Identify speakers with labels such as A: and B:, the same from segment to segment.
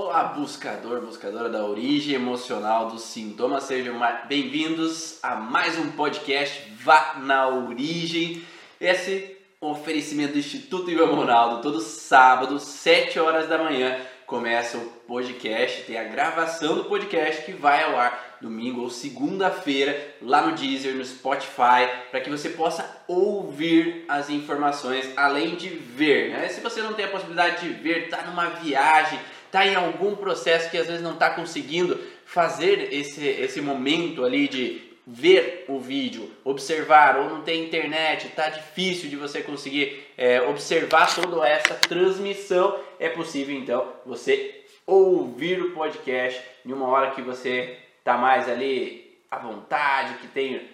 A: Olá, buscador, buscadora da origem emocional dos sintomas, sejam bem-vindos a mais um podcast Vá na Origem. Esse oferecimento do Instituto Ivan Ronaldo, todo sábado, 7 horas da manhã, começa o podcast, tem a gravação do podcast que vai ao ar domingo ou segunda-feira lá no Deezer, no Spotify, para que você possa ouvir as informações além de ver. Né? Se você não tem a possibilidade de ver, está numa viagem, está em algum processo que às vezes não está conseguindo fazer esse, esse momento ali de ver o vídeo, observar, ou não tem internet, está difícil de você conseguir é, observar toda essa transmissão, é possível então você ouvir o podcast em uma hora que você está mais ali à vontade, que tem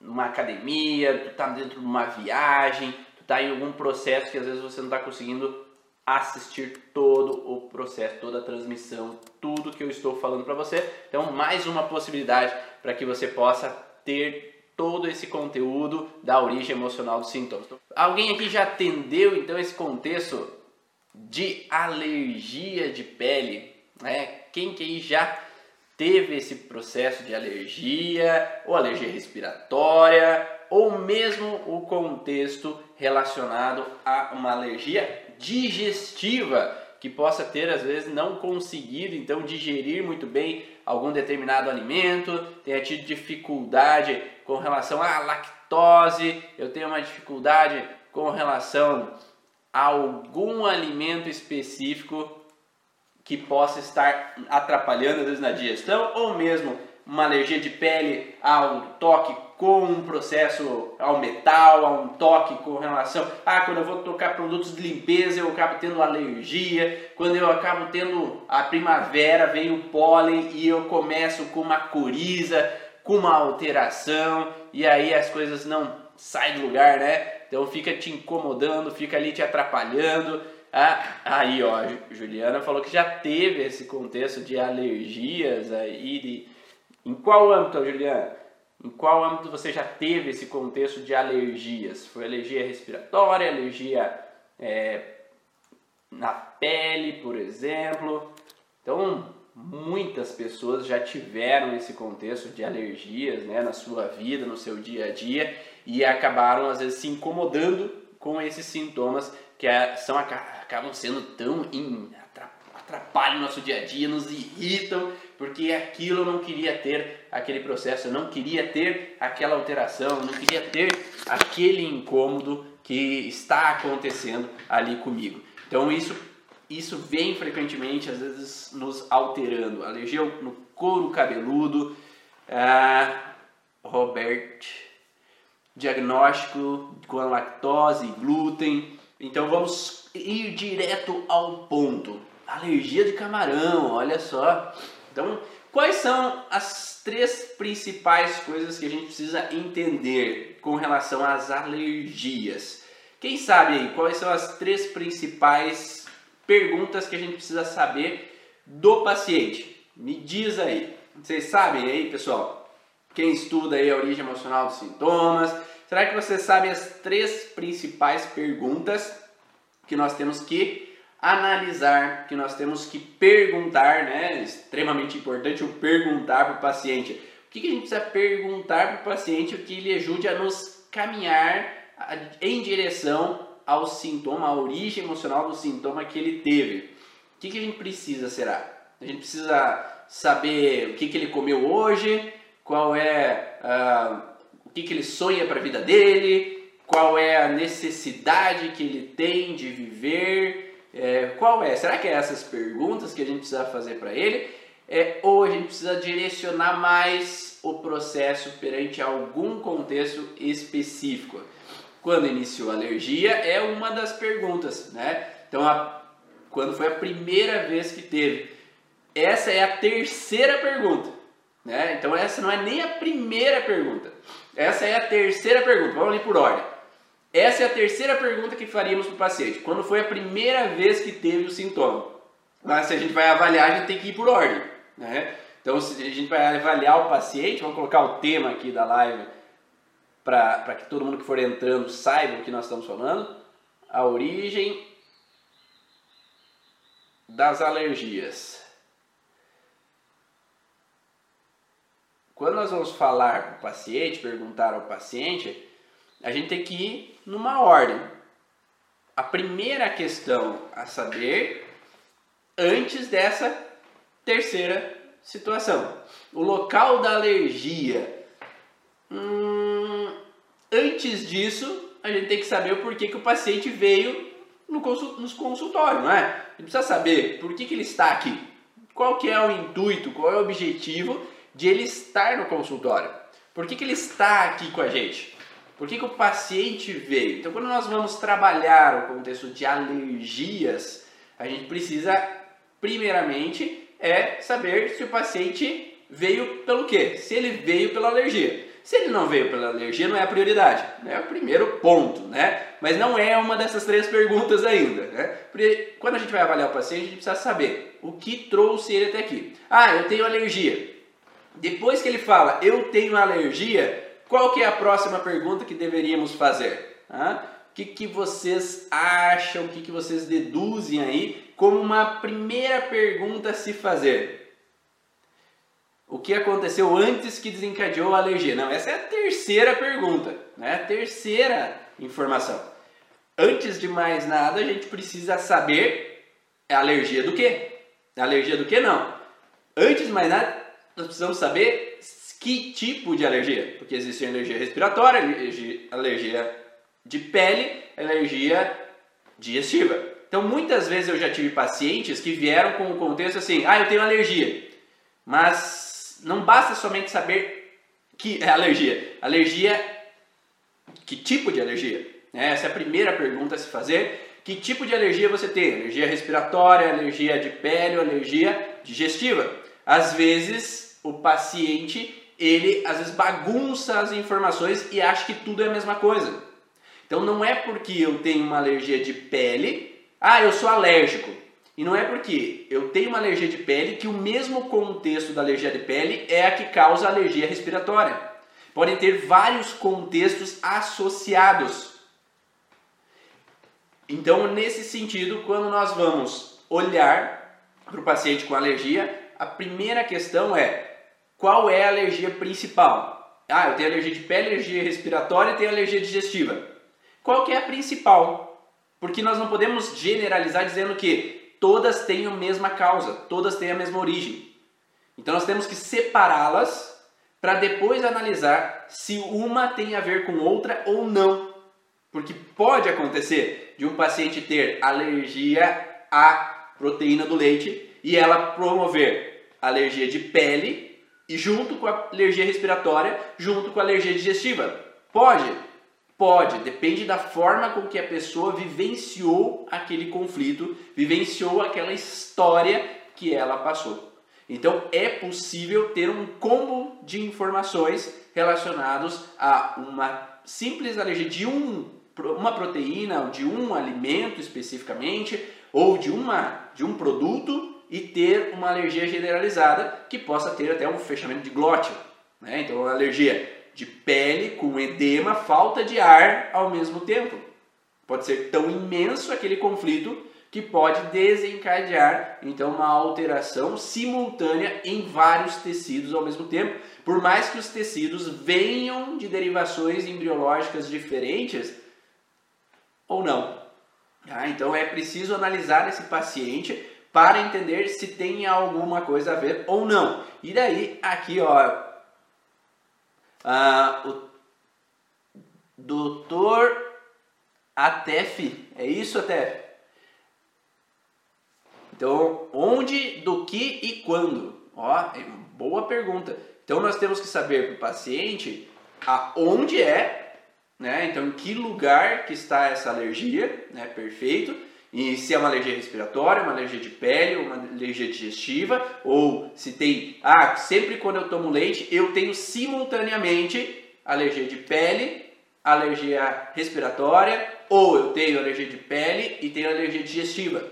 A: uma academia, tu está dentro de uma viagem, tu está em algum processo que às vezes você não está conseguindo assistir todo o processo, toda a transmissão, tudo que eu estou falando para você. Então, mais uma possibilidade para que você possa ter todo esse conteúdo da origem emocional dos sintomas. Alguém aqui já atendeu então esse contexto de alergia de pele, né? Quem que aí já teve esse processo de alergia ou alergia respiratória ou mesmo o contexto relacionado a uma alergia digestiva que possa ter às vezes não conseguido então digerir muito bem algum determinado alimento, tenha tido dificuldade com relação à lactose, eu tenho uma dificuldade com relação a algum alimento específico que possa estar atrapalhando às vezes na digestão ou mesmo uma alergia de pele a um toque com um processo ao metal, a um toque com relação. Ah, quando eu vou tocar produtos de limpeza eu acabo tendo alergia. Quando eu acabo tendo a primavera, vem o pólen e eu começo com uma coriza, com uma alteração e aí as coisas não saem do lugar, né? Então fica te incomodando, fica ali te atrapalhando. Ah, aí ó, Juliana falou que já teve esse contexto de alergias aí. De... Em qual âmbito, Juliana? Em qual âmbito você já teve esse contexto de alergias? Foi alergia respiratória, alergia é, na pele, por exemplo? Então, muitas pessoas já tiveram esse contexto de alergias né, na sua vida, no seu dia a dia e acabaram às vezes se incomodando com esses sintomas que são, acabam sendo tão in, atrapalham o nosso dia a dia, nos irritam, porque aquilo eu não queria ter aquele processo, eu não queria ter aquela alteração, eu não queria ter aquele incômodo que está acontecendo ali comigo. Então isso isso vem frequentemente, às vezes, nos alterando. Alergia no couro cabeludo, ah, Robert, diagnóstico com lactose e glúten. Então vamos ir direto ao ponto. Alergia de camarão, olha só. Então, quais são as três principais coisas que a gente precisa entender com relação às alergias? Quem sabe aí quais são as três principais perguntas que a gente precisa saber do paciente? Me diz aí. Vocês sabem aí, pessoal? Quem estuda aí a origem emocional dos sintomas, será que vocês sabem as três principais perguntas que nós temos que analisar, que nós temos que perguntar, né? Extremamente importante o perguntar para o paciente. O que, que a gente precisa perguntar para o paciente que ele ajude a nos caminhar em direção ao sintoma, à origem emocional do sintoma que ele teve. O que, que a gente precisa, será? A gente precisa saber o que, que ele comeu hoje, qual é uh, o que, que ele sonha para a vida dele, qual é a necessidade que ele tem de viver, é, qual é? Será que é essas perguntas que a gente precisa fazer para ele? É, ou a gente precisa direcionar mais o processo perante algum contexto específico? Quando iniciou a alergia é uma das perguntas, né? Então, a, quando foi a primeira vez que teve? Essa é a terceira pergunta, né? Então, essa não é nem a primeira pergunta. Essa é a terceira pergunta. Vamos ali por ordem. Essa é a terceira pergunta que faríamos para o paciente. Quando foi a primeira vez que teve o sintoma? Mas se a gente vai avaliar, a gente tem que ir por ordem. Né? Então, se a gente vai avaliar o paciente, vamos colocar o tema aqui da live para que todo mundo que for entrando saiba o que nós estamos falando. A origem das alergias. Quando nós vamos falar com o paciente, perguntar ao paciente, a gente tem que ir numa ordem. A primeira questão a saber antes dessa terceira situação. O local da alergia. Hum, antes disso, a gente tem que saber o porquê que o paciente veio no consultório, não é? Gente precisa saber por que, que ele está aqui. Qual que é o intuito, qual é o objetivo de ele estar no consultório. Por que, que ele está aqui com a gente? Por que, que o paciente veio? Então, quando nós vamos trabalhar o contexto de alergias, a gente precisa, primeiramente, é saber se o paciente veio pelo quê? Se ele veio pela alergia. Se ele não veio pela alergia, não é a prioridade. É o primeiro ponto, né? Mas não é uma dessas três perguntas ainda, né? Porque quando a gente vai avaliar o paciente, a gente precisa saber o que trouxe ele até aqui. Ah, eu tenho alergia. Depois que ele fala, eu tenho alergia, qual que é a próxima pergunta que deveríamos fazer? O que, que vocês acham, o que, que vocês deduzem aí como uma primeira pergunta a se fazer? O que aconteceu antes que desencadeou a alergia? Não, essa é a terceira pergunta, né? A terceira informação. Antes de mais nada, a gente precisa saber a alergia do quê? A alergia do que não? Antes de mais nada, nós precisamos saber que tipo de alergia, porque existe alergia respiratória, alergia de pele, alergia digestiva. Então, muitas vezes eu já tive pacientes que vieram com o contexto assim: ah, eu tenho alergia, mas não basta somente saber que é alergia. Alergia, que tipo de alergia? Essa é a primeira pergunta a se fazer. Que tipo de alergia você tem? Alergia respiratória, alergia de pele, alergia digestiva. Às vezes o paciente, ele às vezes bagunça as informações e acha que tudo é a mesma coisa. Então não é porque eu tenho uma alergia de pele, ah, eu sou alérgico. E não é porque eu tenho uma alergia de pele que o mesmo contexto da alergia de pele é a que causa a alergia respiratória. Podem ter vários contextos associados. Então, nesse sentido, quando nós vamos olhar para o paciente com alergia, a primeira questão é qual é a alergia principal? Ah, eu tenho alergia de pele, alergia respiratória e tenho alergia digestiva. Qual que é a principal? Porque nós não podemos generalizar dizendo que todas têm a mesma causa, todas têm a mesma origem. Então nós temos que separá-las para depois analisar se uma tem a ver com outra ou não. Porque pode acontecer de um paciente ter alergia à proteína do leite e ela promover alergia de pele e junto com a alergia respiratória, junto com a alergia digestiva. Pode? Pode, depende da forma com que a pessoa vivenciou aquele conflito, vivenciou aquela história que ela passou. Então é possível ter um combo de informações relacionados a uma simples alergia de um, uma proteína, de um alimento especificamente, ou de, uma, de um produto e ter uma alergia generalizada que possa ter até um fechamento de glóteo. Né? Então, uma alergia de pele com edema, falta de ar ao mesmo tempo. Pode ser tão imenso aquele conflito que pode desencadear então uma alteração simultânea em vários tecidos ao mesmo tempo, por mais que os tecidos venham de derivações embriológicas diferentes ou não. Ah, então é preciso analisar esse paciente para entender se tem alguma coisa a ver ou não. E daí, aqui, ó, uh, o doutor Atef, é isso, Atef? Então, onde, do que e quando? Ó, é boa pergunta. Então, nós temos que saber para o paciente aonde é, né? Então, em que lugar que está essa alergia, né? Perfeito e se é uma alergia respiratória, uma alergia de pele, uma alergia digestiva, ou se tem, ah, sempre quando eu tomo leite, eu tenho simultaneamente alergia de pele, alergia respiratória, ou eu tenho alergia de pele e tenho alergia digestiva.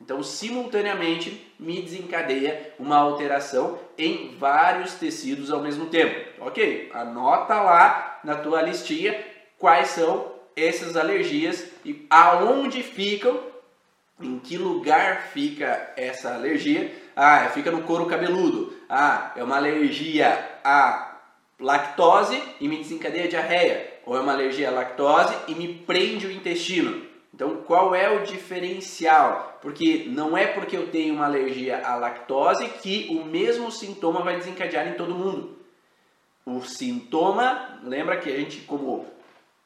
A: Então, simultaneamente me desencadeia uma alteração em vários tecidos ao mesmo tempo. Ok? Anota lá na tua listinha quais são essas alergias e aonde ficam em que lugar fica essa alergia? Ah, fica no couro cabeludo. Ah, é uma alergia à lactose e me desencadeia diarreia. Ou é uma alergia à lactose e me prende o intestino. Então, qual é o diferencial? Porque não é porque eu tenho uma alergia à lactose que o mesmo sintoma vai desencadear em todo mundo. O sintoma, lembra que a gente, como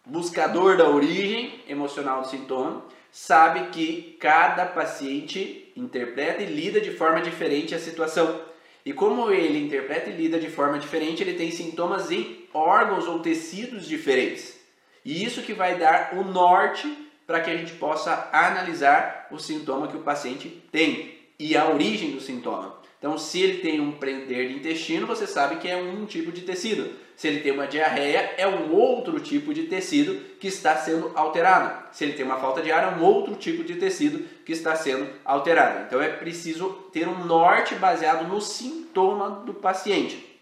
A: buscador da origem emocional do sintoma, sabe que cada paciente interpreta e lida de forma diferente a situação. E como ele interpreta e lida de forma diferente, ele tem sintomas em órgãos ou tecidos diferentes. E isso que vai dar o norte para que a gente possa analisar o sintoma que o paciente tem e a origem do sintoma. Então, se ele tem um prender de intestino, você sabe que é um tipo de tecido. Se ele tem uma diarreia, é um outro tipo de tecido que está sendo alterado. Se ele tem uma falta de ar, é um outro tipo de tecido que está sendo alterado. Então, é preciso ter um norte baseado no sintoma do paciente.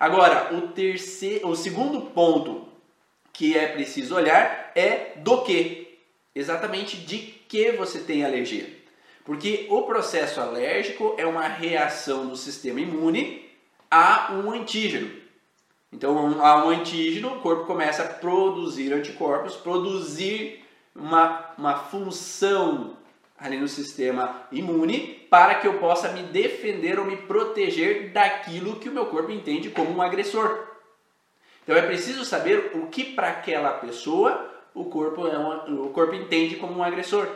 A: Agora, o terceiro, o segundo ponto que é preciso olhar é do que. Exatamente de que você tem alergia. Porque o processo alérgico é uma reação do sistema imune a um antígeno. Então, a um antígeno, o corpo começa a produzir anticorpos, produzir uma, uma função ali no sistema imune para que eu possa me defender ou me proteger daquilo que o meu corpo entende como um agressor. Então é preciso saber o que para aquela pessoa o corpo, é uma, o corpo entende como um agressor.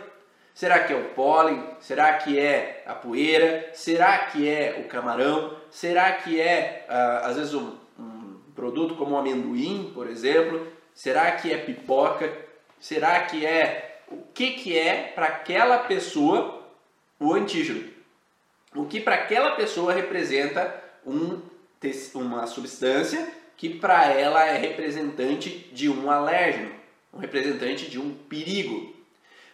A: Será que é o pólen? Será que é a poeira? Será que é o camarão? Será que é, uh, às vezes, um, um, produto como o amendoim, por exemplo? Será que é pipoca? Será que é. O que, que é para aquela pessoa o antígeno? O que para aquela pessoa representa um, uma substância que para ela é representante de um alérgeno, um representante de um perigo.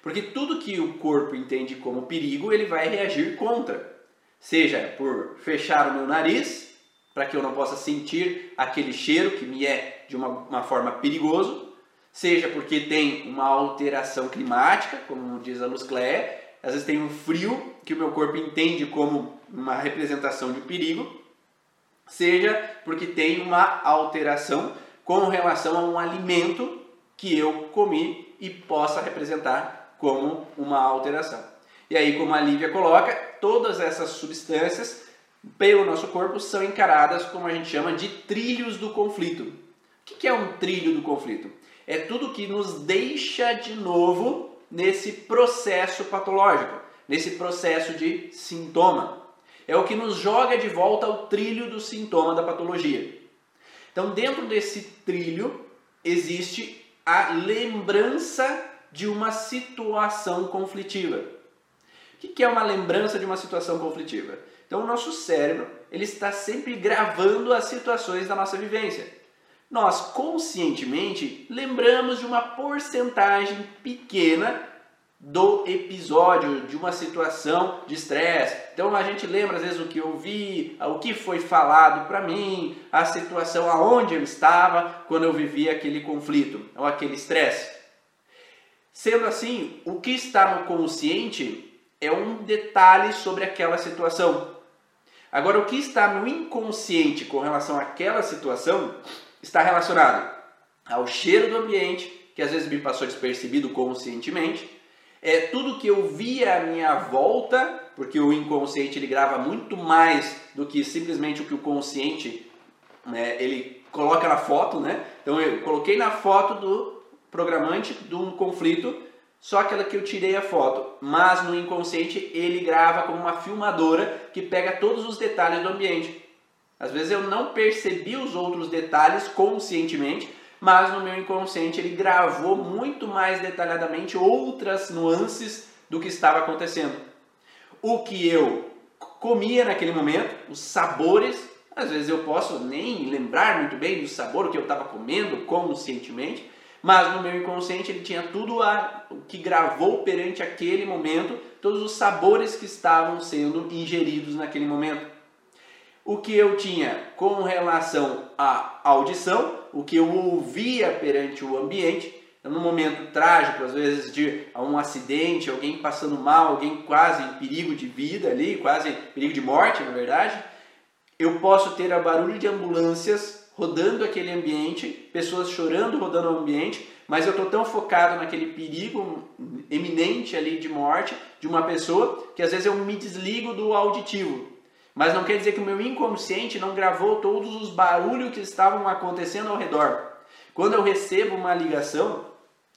A: Porque tudo que o corpo entende como perigo, ele vai reagir contra. Seja por fechar o meu nariz, para que eu não possa sentir aquele cheiro que me é de uma, uma forma perigoso, seja porque tem uma alteração climática, como diz a Luz Cléia, às vezes tem um frio que o meu corpo entende como uma representação de perigo, seja porque tem uma alteração com relação a um alimento que eu comi e possa representar como uma alteração. E aí, como a Lívia coloca, todas essas substâncias pelo nosso corpo são encaradas como a gente chama de trilhos do conflito. O que é um trilho do conflito? É tudo que nos deixa de novo nesse processo patológico, nesse processo de sintoma. É o que nos joga de volta ao trilho do sintoma da patologia. Então, dentro desse trilho existe a lembrança de uma situação conflitiva. O que é uma lembrança de uma situação conflitiva? Então, o nosso cérebro ele está sempre gravando as situações da nossa vivência. Nós conscientemente lembramos de uma porcentagem pequena do episódio, de uma situação de estresse. Então a gente lembra às vezes o que eu vi, o que foi falado para mim, a situação aonde eu estava quando eu vivia aquele conflito ou aquele estresse. Sendo assim, o que está no consciente é um detalhe sobre aquela situação. Agora, o que está no inconsciente com relação àquela situação está relacionado ao cheiro do ambiente, que às vezes me passou despercebido conscientemente, é tudo que eu via à minha volta, porque o inconsciente ele grava muito mais do que simplesmente o que o consciente né, ele coloca na foto, né? Então eu coloquei na foto do programante um conflito, só aquela que eu tirei a foto. Mas no inconsciente ele grava como uma filmadora que pega todos os detalhes do ambiente. Às vezes eu não percebi os outros detalhes conscientemente, mas no meu inconsciente ele gravou muito mais detalhadamente outras nuances do que estava acontecendo. O que eu comia naquele momento, os sabores, às vezes eu posso nem lembrar muito bem do sabor que eu estava comendo conscientemente, mas no meu inconsciente ele tinha tudo o que gravou perante aquele momento, todos os sabores que estavam sendo ingeridos naquele momento. O que eu tinha com relação à audição, o que eu ouvia perante o ambiente, então, num momento trágico, às vezes de um acidente, alguém passando mal, alguém quase em perigo de vida ali, quase perigo de morte, na verdade, eu posso ter a barulho de ambulâncias rodando aquele ambiente, pessoas chorando rodando o ambiente, mas eu estou tão focado naquele perigo eminente ali de morte de uma pessoa que às vezes eu me desligo do auditivo. Mas não quer dizer que o meu inconsciente não gravou todos os barulhos que estavam acontecendo ao redor. Quando eu recebo uma ligação,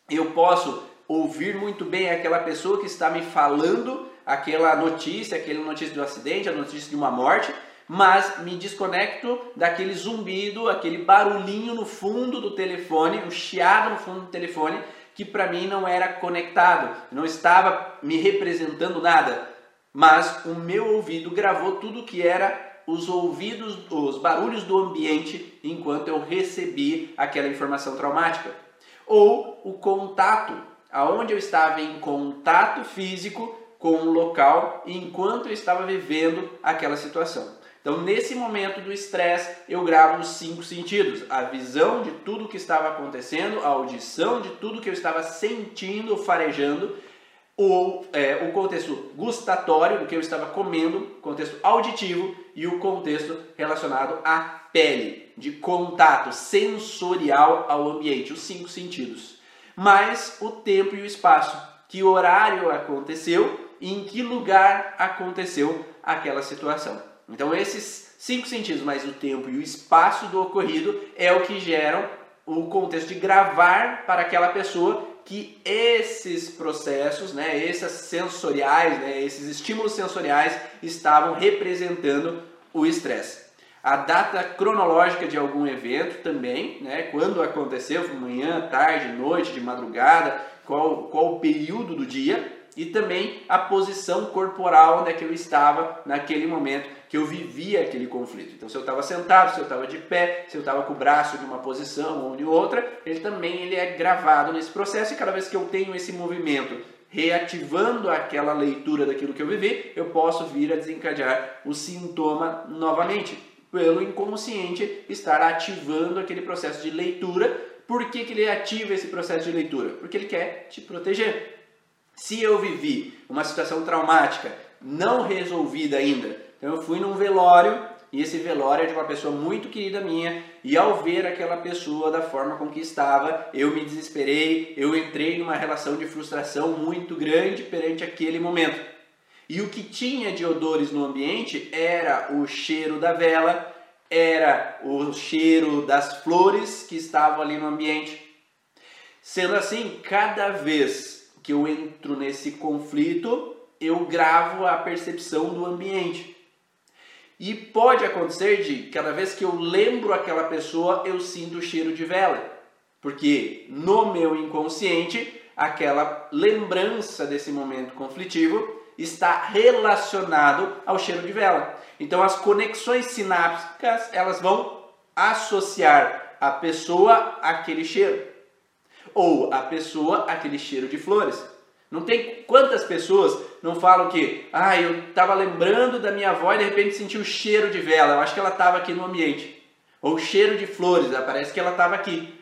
A: eu posso ouvir muito bem aquela pessoa que está me falando aquela notícia, aquela notícia do acidente, a notícia de uma morte, mas me desconecto daquele zumbido, aquele barulhinho no fundo do telefone, o um chiado no fundo do telefone, que para mim não era conectado, não estava me representando nada, mas o meu ouvido gravou tudo que era os ouvidos, os barulhos do ambiente enquanto eu recebi aquela informação traumática. Ou o contato, aonde eu estava em contato físico com o local enquanto eu estava vivendo aquela situação. Então, nesse momento do estresse, eu gravo os cinco sentidos: a visão de tudo que estava acontecendo, a audição de tudo que eu estava sentindo, farejando, o, é, o contexto gustatório do que eu estava comendo, contexto auditivo e o contexto relacionado à pele, de contato sensorial ao ambiente, os cinco sentidos. Mais o tempo e o espaço, que horário aconteceu e em que lugar aconteceu aquela situação. Então, esses cinco sentidos, mais o tempo e o espaço do ocorrido, é o que geram o contexto de gravar para aquela pessoa que esses processos, né, esses sensoriais, né, esses estímulos sensoriais estavam representando o estresse. A data cronológica de algum evento também, né, quando aconteceu, manhã, tarde, noite, de madrugada, qual, qual o período do dia, e também a posição corporal onde é que eu estava naquele momento que eu vivia aquele conflito. Então, se eu estava sentado, se eu estava de pé, se eu estava com o braço de uma posição ou de outra, ele também ele é gravado nesse processo e cada vez que eu tenho esse movimento reativando aquela leitura daquilo que eu vivi, eu posso vir a desencadear o sintoma novamente, pelo inconsciente estar ativando aquele processo de leitura. Por que, que ele ativa esse processo de leitura? Porque ele quer te proteger. Se eu vivi uma situação traumática não resolvida ainda, então eu fui num velório e esse velório é de uma pessoa muito querida minha e ao ver aquela pessoa da forma com que estava, eu me desesperei, eu entrei numa relação de frustração muito grande perante aquele momento. E o que tinha de odores no ambiente era o cheiro da vela, era o cheiro das flores que estavam ali no ambiente. Sendo assim, cada vez que eu entro nesse conflito, eu gravo a percepção do ambiente. E pode acontecer de cada vez que eu lembro aquela pessoa, eu sinto o cheiro de vela. Porque no meu inconsciente, aquela lembrança desse momento conflitivo está relacionado ao cheiro de vela. Então as conexões sinápticas, elas vão associar a pessoa àquele cheiro ou a pessoa aquele cheiro de flores. Não tem quantas pessoas não falam que, ah, eu estava lembrando da minha avó e de repente senti o cheiro de vela, eu acho que ela estava aqui no ambiente. Ou cheiro de flores, parece que ela estava aqui.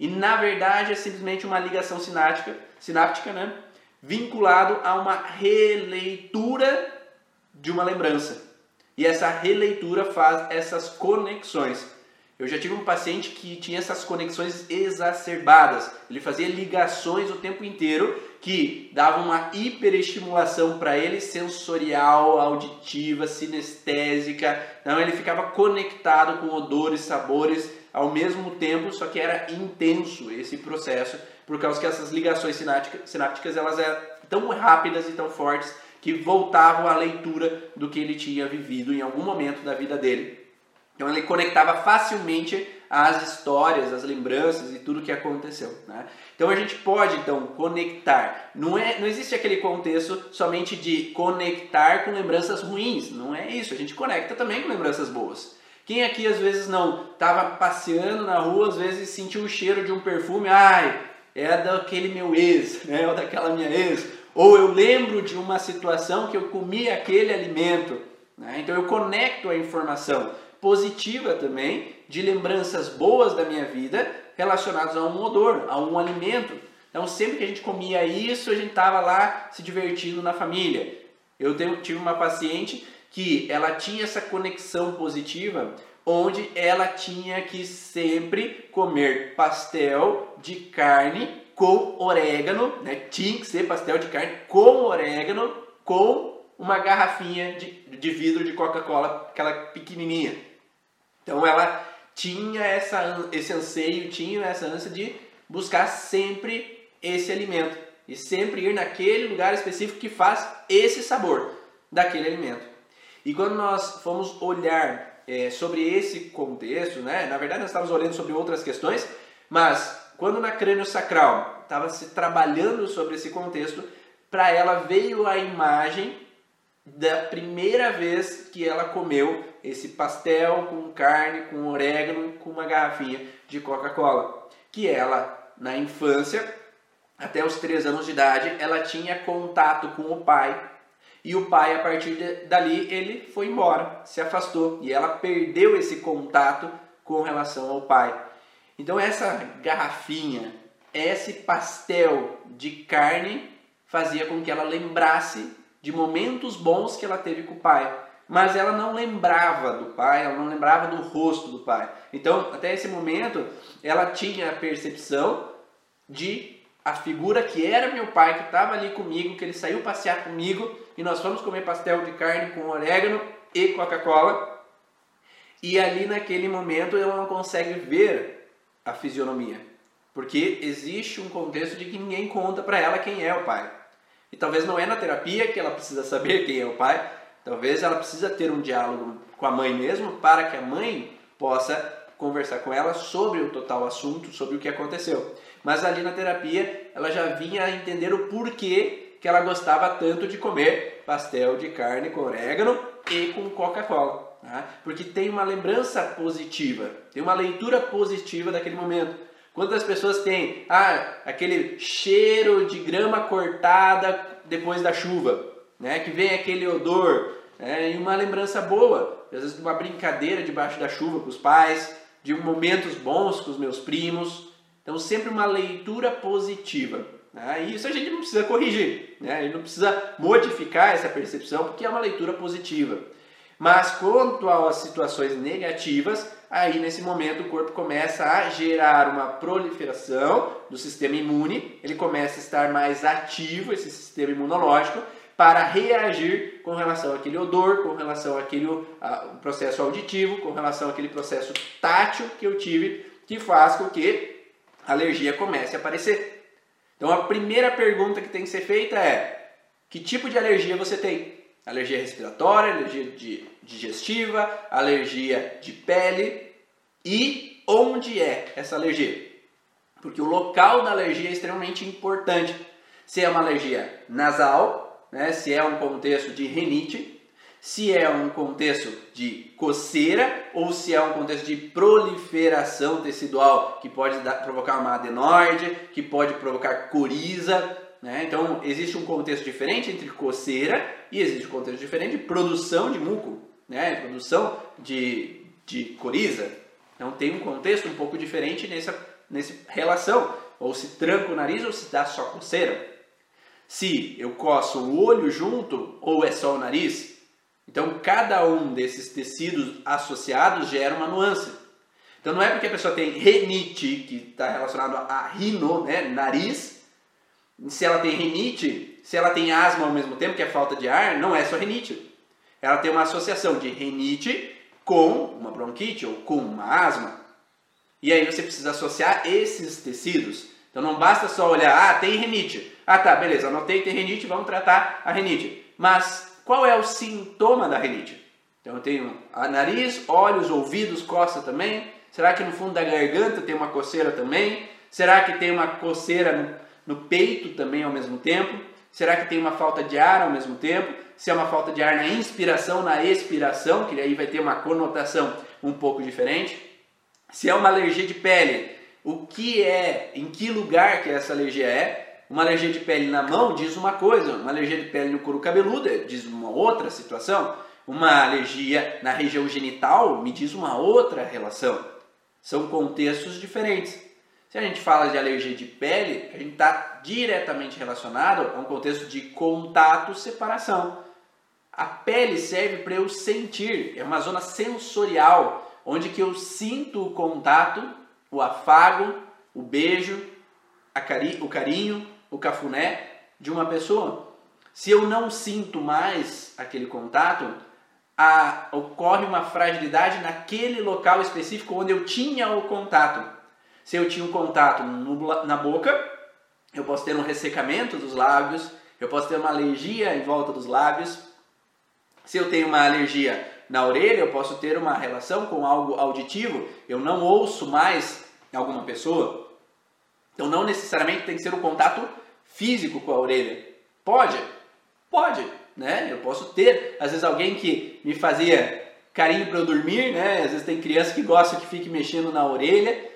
A: E na verdade é simplesmente uma ligação sináptica, sináptica né? vinculado a uma releitura de uma lembrança. E essa releitura faz essas conexões. Eu já tive um paciente que tinha essas conexões exacerbadas. Ele fazia ligações o tempo inteiro que davam uma hiperestimulação para ele sensorial, auditiva, sinestésica. Então ele ficava conectado com odores, sabores ao mesmo tempo, só que era intenso esse processo, por causa que essas ligações sinápticas elas eram tão rápidas e tão fortes que voltavam à leitura do que ele tinha vivido em algum momento da vida dele. Então ele conectava facilmente as histórias, as lembranças e tudo que aconteceu. Né? Então a gente pode então conectar. Não, é, não existe aquele contexto somente de conectar com lembranças ruins. Não é isso. A gente conecta também com lembranças boas. Quem aqui às vezes não estava passeando na rua, às vezes sentiu o cheiro de um perfume, ai, é daquele meu ex, né? ou daquela minha ex. Ou eu lembro de uma situação que eu comi aquele alimento. Né? Então eu conecto a informação positiva também, de lembranças boas da minha vida relacionadas a um odor, a um alimento. Então, sempre que a gente comia isso, a gente estava lá se divertindo na família. Eu tive uma paciente que ela tinha essa conexão positiva onde ela tinha que sempre comer pastel de carne com orégano, né? Tinha que ser pastel de carne com orégano, com uma garrafinha de, de vidro de Coca-Cola, aquela pequenininha. Então ela tinha essa, esse anseio, tinha essa ânsia de buscar sempre esse alimento e sempre ir naquele lugar específico que faz esse sabor daquele alimento. E quando nós fomos olhar é, sobre esse contexto, né, na verdade nós estávamos olhando sobre outras questões, mas quando na crânio sacral estava se trabalhando sobre esse contexto, para ela veio a imagem da primeira vez que ela comeu esse pastel com carne, com orégano, com uma garrafinha de Coca-Cola, que ela na infância, até os 3 anos de idade, ela tinha contato com o pai e o pai, a partir de, dali, ele foi embora, se afastou e ela perdeu esse contato com relação ao pai. Então, essa garrafinha, esse pastel de carne fazia com que ela lembrasse de momentos bons que ela teve com o pai. Mas ela não lembrava do pai, ela não lembrava do rosto do pai. Então, até esse momento, ela tinha a percepção de a figura que era meu pai, que estava ali comigo, que ele saiu passear comigo e nós fomos comer pastel de carne com orégano e Coca-Cola. E ali naquele momento ela não consegue ver a fisionomia, porque existe um contexto de que ninguém conta para ela quem é o pai. E talvez não é na terapia que ela precisa saber quem é o pai, talvez ela precisa ter um diálogo com a mãe mesmo para que a mãe possa conversar com ela sobre o total assunto, sobre o que aconteceu. Mas ali na terapia ela já vinha a entender o porquê que ela gostava tanto de comer pastel de carne com orégano e com Coca-Cola. Tá? Porque tem uma lembrança positiva, tem uma leitura positiva daquele momento. Quantas pessoas têm ah, aquele cheiro de grama cortada depois da chuva, né? que vem aquele odor, né? e uma lembrança boa, às vezes de uma brincadeira debaixo da chuva com os pais, de momentos bons com os meus primos. Então, sempre uma leitura positiva. Né? E isso a gente não precisa corrigir, né? a gente não precisa modificar essa percepção porque é uma leitura positiva. Mas quanto às situações negativas, aí nesse momento o corpo começa a gerar uma proliferação do sistema imune, ele começa a estar mais ativo, esse sistema imunológico, para reagir com relação àquele odor, com relação àquele a, processo auditivo, com relação àquele processo tátil que eu tive, que faz com que a alergia comece a aparecer. Então a primeira pergunta que tem que ser feita é: que tipo de alergia você tem? Alergia respiratória, alergia digestiva, alergia de pele e onde é essa alergia? Porque o local da alergia é extremamente importante. Se é uma alergia nasal, né, se é um contexto de rinite, se é um contexto de coceira ou se é um contexto de proliferação tecidual, que pode dar, provocar uma adenoide, que pode provocar coriza. Né? Então, existe um contexto diferente entre coceira e existe um contexto diferente de produção de muco, né? produção de, de coriza. Então, tem um contexto um pouco diferente nessa, nessa relação. Ou se tranca o nariz ou se dá só coceira. Se eu coço o olho junto ou é só o nariz, então, cada um desses tecidos associados gera uma nuance. Então, não é porque a pessoa tem renite, que está relacionado a rino, né, nariz, se ela tem renite, se ela tem asma ao mesmo tempo, que é falta de ar, não é só renite. Ela tem uma associação de renite com uma bronquite ou com uma asma. E aí você precisa associar esses tecidos. Então não basta só olhar, ah, tem renite. Ah, tá, beleza, anotei tem renite, vamos tratar a renite. Mas qual é o sintoma da rinite? Então eu tenho nariz, olhos, ouvidos, coça também. Será que no fundo da garganta tem uma coceira também? Será que tem uma coceira no, no peito também ao mesmo tempo? Será que tem uma falta de ar ao mesmo tempo? Se é uma falta de ar na inspiração, na expiração, que aí vai ter uma conotação um pouco diferente. Se é uma alergia de pele, o que é, em que lugar que essa alergia é? Uma alergia de pele na mão diz uma coisa, uma alergia de pele no couro cabeludo diz uma outra situação, uma alergia na região genital me diz uma outra relação. São contextos diferentes. Se a gente fala de alergia de pele, a gente está diretamente relacionado a um contexto de contato-separação. A pele serve para eu sentir, é uma zona sensorial, onde que eu sinto o contato, o afago, o beijo, cari o carinho, o cafuné de uma pessoa. Se eu não sinto mais aquele contato, a, ocorre uma fragilidade naquele local específico onde eu tinha o contato. Se eu tinha um contato no, na boca, eu posso ter um ressecamento dos lábios, eu posso ter uma alergia em volta dos lábios. Se eu tenho uma alergia na orelha, eu posso ter uma relação com algo auditivo, eu não ouço mais alguma pessoa. Então não necessariamente tem que ser um contato físico com a orelha. Pode, pode, né? Eu posso ter, às vezes, alguém que me fazia carinho para eu dormir, né? Às vezes tem criança que gosta que fique mexendo na orelha.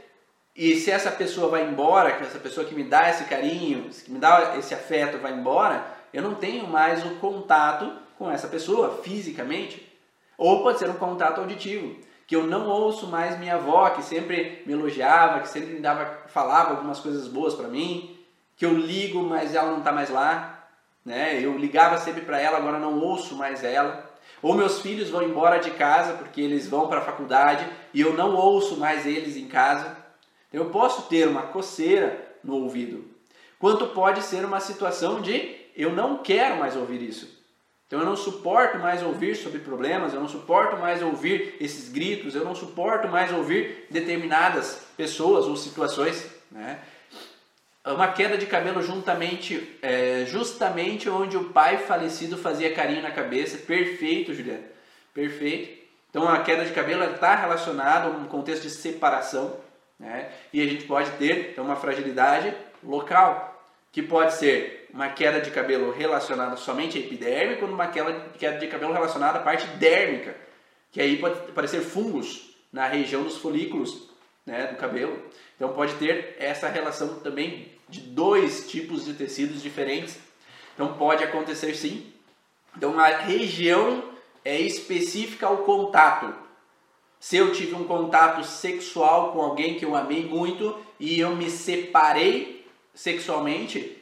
A: E se essa pessoa vai embora, que essa pessoa que me dá esse carinho, que me dá esse afeto vai embora, eu não tenho mais o contato com essa pessoa fisicamente. Ou pode ser um contato auditivo, que eu não ouço mais minha avó, que sempre me elogiava, que sempre me dava, falava algumas coisas boas para mim, que eu ligo, mas ela não está mais lá né? Eu ligava sempre para ela, agora não ouço mais ela. Ou meus filhos vão embora de casa porque eles vão para a faculdade e eu não ouço mais eles em casa. Então, eu posso ter uma coceira no ouvido. Quanto pode ser uma situação de eu não quero mais ouvir isso. Então eu não suporto mais ouvir sobre problemas, eu não suporto mais ouvir esses gritos, eu não suporto mais ouvir determinadas pessoas ou situações. Né? uma queda de cabelo juntamente, é, justamente onde o pai falecido fazia carinho na cabeça. Perfeito, Juliana. Perfeito. Então a queda de cabelo está relacionada a um contexto de separação, né? E a gente pode ter então, uma fragilidade local, que pode ser uma queda de cabelo relacionada somente à epiderme, quando uma queda de cabelo relacionada à parte dérmica, que aí pode aparecer fungos na região dos folículos né, do cabelo. Então pode ter essa relação também de dois tipos de tecidos diferentes. Então pode acontecer sim. Então a região é específica ao contato. Se eu tive um contato sexual com alguém que eu amei muito e eu me separei sexualmente,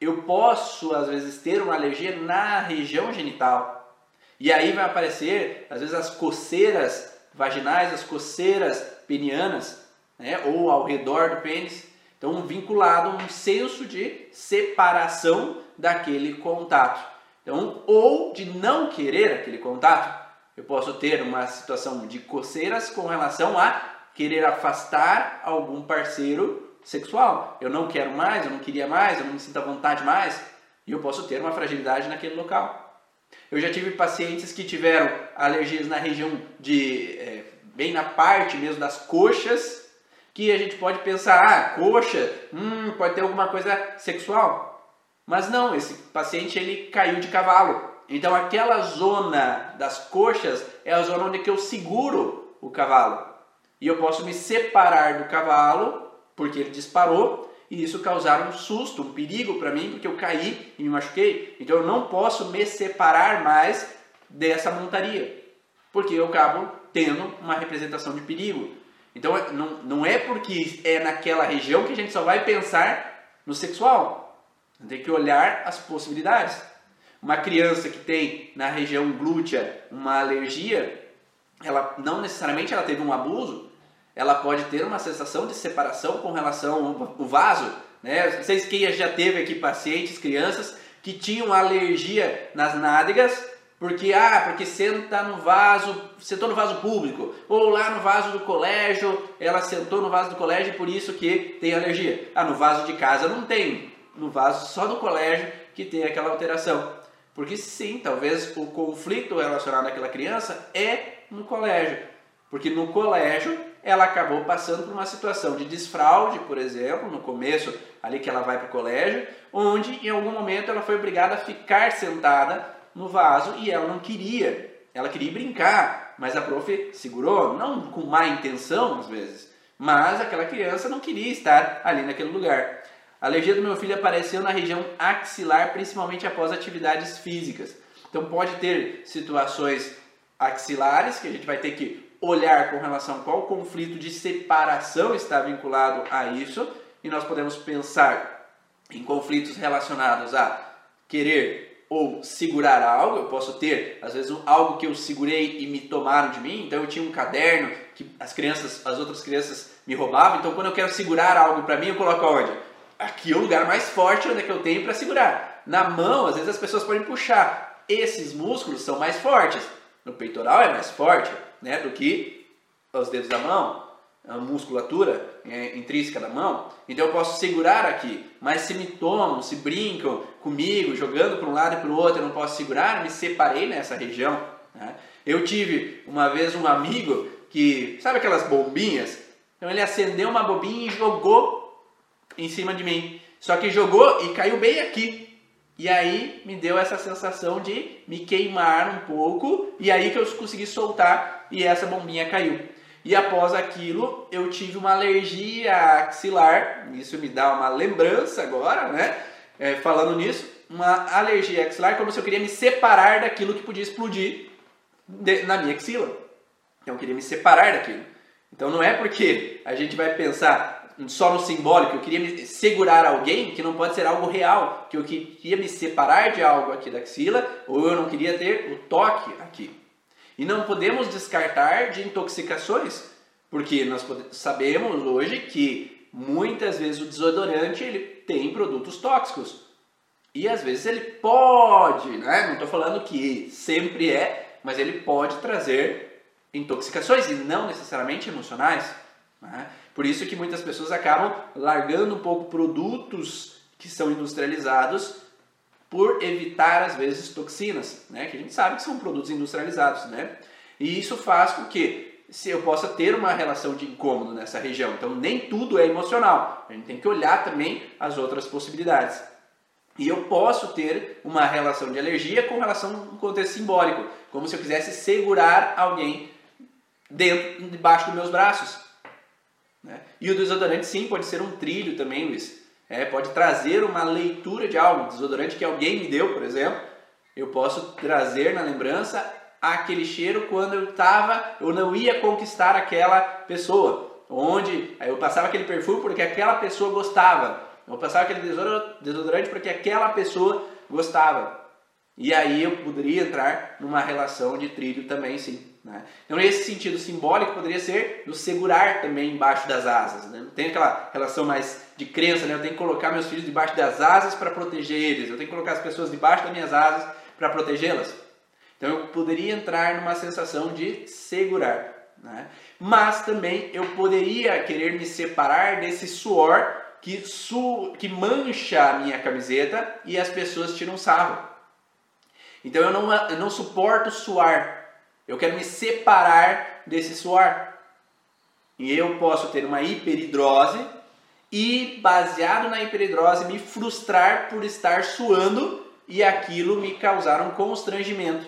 A: eu posso às vezes ter uma alergia na região genital. E aí vai aparecer às vezes as coceiras vaginais, as coceiras penianas, né, ou ao redor do pênis. Então, vinculado a um senso de separação daquele contato. Então, ou de não querer aquele contato. Eu posso ter uma situação de coceiras com relação a querer afastar algum parceiro sexual. Eu não quero mais, eu não queria mais, eu não me sinto à vontade mais. E eu posso ter uma fragilidade naquele local. Eu já tive pacientes que tiveram alergias na região de, é, bem na parte mesmo das coxas, que a gente pode pensar, ah, coxa, hum, pode ter alguma coisa sexual. Mas não, esse paciente ele caiu de cavalo. Então aquela zona das coxas é a zona onde eu seguro o cavalo. E eu posso me separar do cavalo porque ele disparou e isso causar um susto, um perigo para mim porque eu caí e me machuquei. Então eu não posso me separar mais dessa montaria porque eu acabo tendo uma representação de perigo. Então é, não, não é porque é naquela região que a gente só vai pensar no sexual. Tem que olhar as possibilidades. Uma criança que tem na região glútea uma alergia, ela não necessariamente ela teve um abuso, ela pode ter uma sensação de separação com relação ao vaso. Né? Vocês que já teve aqui pacientes, crianças que tinham alergia nas nádegas porque, ah, porque senta no vaso, sentou no vaso público, ou lá no vaso do colégio, ela sentou no vaso do colégio e por isso que tem alergia. Ah, no vaso de casa não tem, no vaso só do colégio que tem aquela alteração. Porque sim, talvez o conflito relacionado àquela criança é no colégio. Porque no colégio ela acabou passando por uma situação de desfraude, por exemplo, no começo ali que ela vai para o colégio, onde em algum momento ela foi obrigada a ficar sentada no vaso e ela não queria. Ela queria brincar, mas a prof segurou, não com má intenção às vezes, mas aquela criança não queria estar ali naquele lugar. A alergia do meu filho apareceu na região axilar, principalmente após atividades físicas. Então pode ter situações axilares que a gente vai ter que olhar com relação a qual conflito de separação está vinculado a isso, e nós podemos pensar em conflitos relacionados a querer ou segurar algo, eu posso ter, às vezes, algo que eu segurei e me tomaram de mim. Então eu tinha um caderno que as crianças, as outras crianças me roubavam. Então quando eu quero segurar algo para mim, eu coloco aonde? Aqui é o lugar mais forte onde é que eu tenho para segurar. Na mão, às vezes as pessoas podem puxar. Esses músculos são mais fortes. No peitoral é mais forte, né, do que os dedos da mão a musculatura é, intrínseca da mão, então eu posso segurar aqui. Mas se me tomam, se brincam comigo, jogando para um lado e para o outro, eu não posso segurar, me separei nessa região. Né? Eu tive uma vez um amigo que, sabe aquelas bombinhas? Então ele acendeu uma bombinha e jogou em cima de mim. Só que jogou e caiu bem aqui. E aí me deu essa sensação de me queimar um pouco, e aí que eu consegui soltar e essa bombinha caiu. E após aquilo, eu tive uma alergia axilar. Isso me dá uma lembrança agora, né? É, falando nisso, uma alergia axilar, como se eu queria me separar daquilo que podia explodir de, na minha axila. Então eu queria me separar daquilo. Então não é porque a gente vai pensar só no simbólico, eu queria me segurar alguém, que não pode ser algo real, que eu queria me separar de algo aqui da axila, ou eu não queria ter o toque aqui. E não podemos descartar de intoxicações, porque nós sabemos hoje que muitas vezes o desodorante ele tem produtos tóxicos. E às vezes ele pode, né? não estou falando que sempre é, mas ele pode trazer intoxicações e não necessariamente emocionais. Né? Por isso que muitas pessoas acabam largando um pouco produtos que são industrializados por evitar às vezes toxinas, né? Que a gente sabe que são produtos industrializados, né? E isso faz com que se eu possa ter uma relação de incômodo nessa região. Então nem tudo é emocional. A gente tem que olhar também as outras possibilidades. E eu posso ter uma relação de alergia com relação a um contexto simbólico, como se eu quisesse segurar alguém dentro, debaixo dos meus braços. Né? E o desodorante sim pode ser um trilho também, Luiz. É, pode trazer uma leitura de algo, desodorante que alguém me deu, por exemplo, eu posso trazer na lembrança aquele cheiro quando eu estava, eu não ia conquistar aquela pessoa, onde eu passava aquele perfume porque aquela pessoa gostava, eu passava aquele desodorante porque aquela pessoa gostava. E aí eu poderia entrar numa relação de trilho também, sim. Né? Então, nesse sentido simbólico, poderia ser do segurar também embaixo das asas. Né? Tem aquela relação mais de crença, né? eu tenho que colocar meus filhos debaixo das asas para proteger eles, eu tenho que colocar as pessoas debaixo das minhas asas para protegê-las. Então, eu poderia entrar numa sensação de segurar. Né? Mas também eu poderia querer me separar desse suor que, su que mancha a minha camiseta e as pessoas tiram sarro. Então eu não, eu não suporto suar. Eu quero me separar desse suor. E eu posso ter uma hiperidrose e, baseado na hiperidrose, me frustrar por estar suando e aquilo me causar um constrangimento.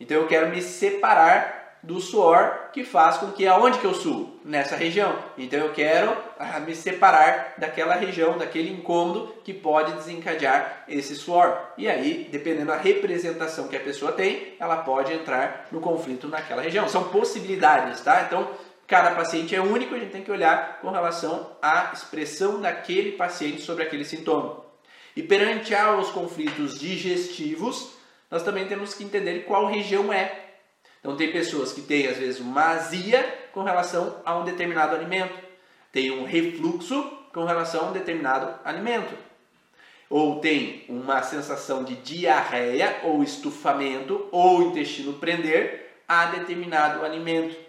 A: Então eu quero me separar do suor que faz com que aonde que eu suo? Nessa região. Então eu quero ah, me separar daquela região, daquele incômodo que pode desencadear esse suor. E aí, dependendo da representação que a pessoa tem, ela pode entrar no conflito naquela região. São possibilidades, tá? Então, cada paciente é único, a gente tem que olhar com relação à expressão daquele paciente sobre aquele sintoma. E perante aos conflitos digestivos, nós também temos que entender qual região é então tem pessoas que têm às vezes uma azia com relação a um determinado alimento, tem um refluxo com relação a um determinado alimento, ou tem uma sensação de diarreia ou estufamento ou intestino prender a determinado alimento.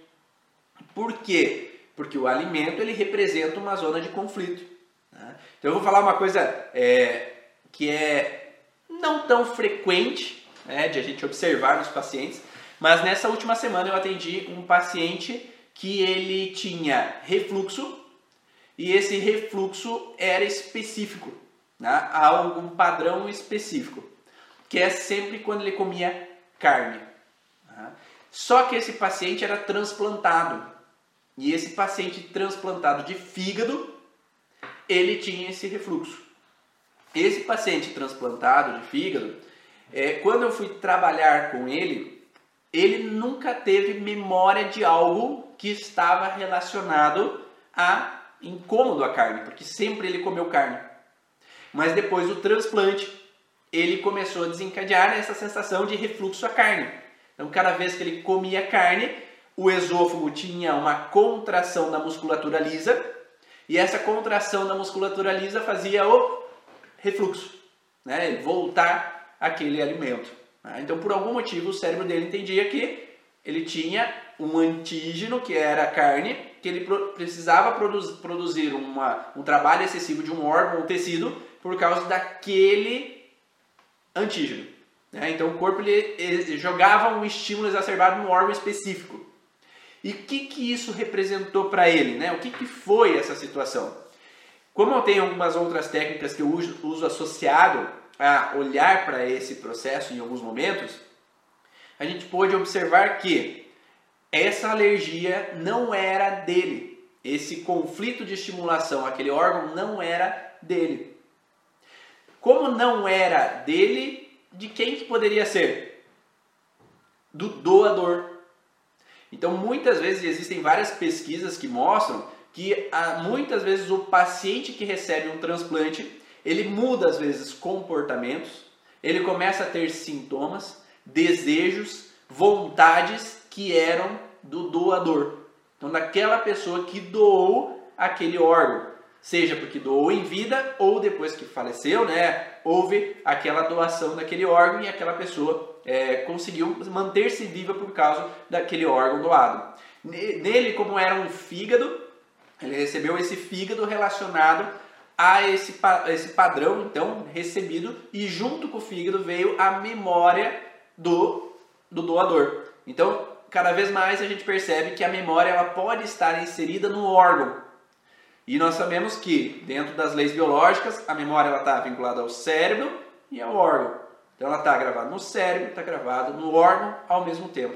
A: Por quê? Porque o alimento ele representa uma zona de conflito. Né? Então eu vou falar uma coisa é, que é não tão frequente né, de a gente observar nos pacientes, mas nessa última semana eu atendi um paciente que ele tinha refluxo e esse refluxo era específico, né? algum padrão específico, que é sempre quando ele comia carne. Né? Só que esse paciente era transplantado e esse paciente transplantado de fígado ele tinha esse refluxo. Esse paciente transplantado de fígado, é, quando eu fui trabalhar com ele, ele nunca teve memória de algo que estava relacionado a incômodo à carne, porque sempre ele comeu carne. Mas depois do transplante, ele começou a desencadear essa sensação de refluxo à carne. Então, cada vez que ele comia carne, o esôfago tinha uma contração da musculatura lisa, e essa contração da musculatura lisa fazia o refluxo, né? voltar aquele alimento. Né? Então, por algum motivo, o cérebro dele entendia que ele tinha um antígeno, que era a carne, que ele precisava produzir uma, um trabalho excessivo de um órgão ou tecido por causa daquele antígeno. Né? Então o corpo ele, ele, jogava um estímulo exacerbado no órgão específico. E o que, que isso representou para ele? Né? O que, que foi essa situação? Como eu tenho algumas outras técnicas que eu uso, uso associado a olhar para esse processo em alguns momentos, a gente pôde observar que essa alergia não era dele. Esse conflito de estimulação, aquele órgão não era dele. Como não era dele, de quem que poderia ser? Do doador. Então, muitas vezes existem várias pesquisas que mostram que ah, muitas vezes o paciente que recebe um transplante, ele muda às vezes comportamentos, ele começa a ter sintomas, desejos, vontades que eram do doador. Então, daquela pessoa que doou aquele órgão, seja porque doou em vida ou depois que faleceu, né? Houve aquela doação daquele órgão e aquela pessoa é, conseguiu manter-se viva por causa daquele órgão doado. Nele, como era um fígado, ele recebeu esse fígado relacionado a esse, esse padrão, então, recebido, e junto com o fígado veio a memória do, do doador. Então, cada vez mais a gente percebe que a memória ela pode estar inserida no órgão. E nós sabemos que, dentro das leis biológicas, a memória está vinculada ao cérebro e ao órgão. Então, ela está gravada no cérebro, está gravada no órgão ao mesmo tempo.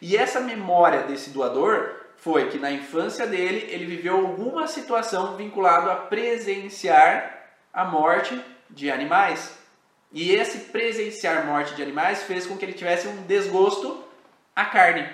A: E essa memória desse doador foi que na infância dele ele viveu alguma situação vinculada a presenciar a morte de animais. E esse presenciar morte de animais fez com que ele tivesse um desgosto à carne.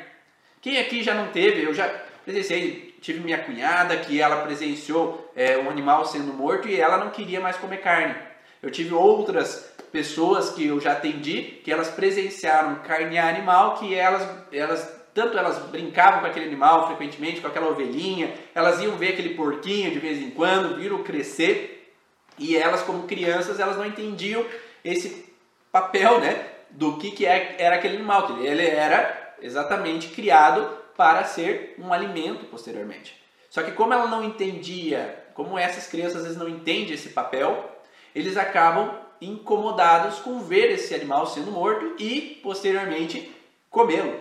A: Quem aqui já não teve? Eu já presenciei, tive minha cunhada que ela presenciou é, um animal sendo morto e ela não queria mais comer carne. Eu tive outras pessoas que eu já atendi que elas presenciaram carne animal que elas, elas tanto elas brincavam com aquele animal frequentemente, com aquela ovelhinha, elas iam ver aquele porquinho de vez em quando, viram crescer e elas como crianças elas não entendiam esse papel, né, do que, que é, era aquele animal, que ele era exatamente criado para ser um alimento posteriormente. Só que como ela não entendia, como essas crianças às vezes não entendem esse papel, eles acabam incomodados com ver esse animal sendo morto e posteriormente comê-lo.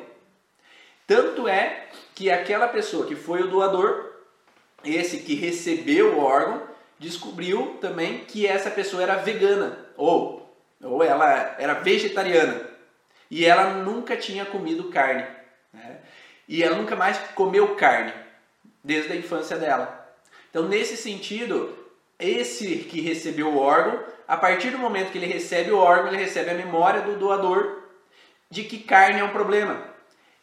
A: Tanto é que aquela pessoa que foi o doador, esse que recebeu o órgão, descobriu também que essa pessoa era vegana ou ou ela era vegetariana e ela nunca tinha comido carne. Né? E ela nunca mais comeu carne desde a infância dela. Então, nesse sentido, esse que recebeu o órgão, a partir do momento que ele recebe o órgão, ele recebe a memória do doador de que carne é um problema.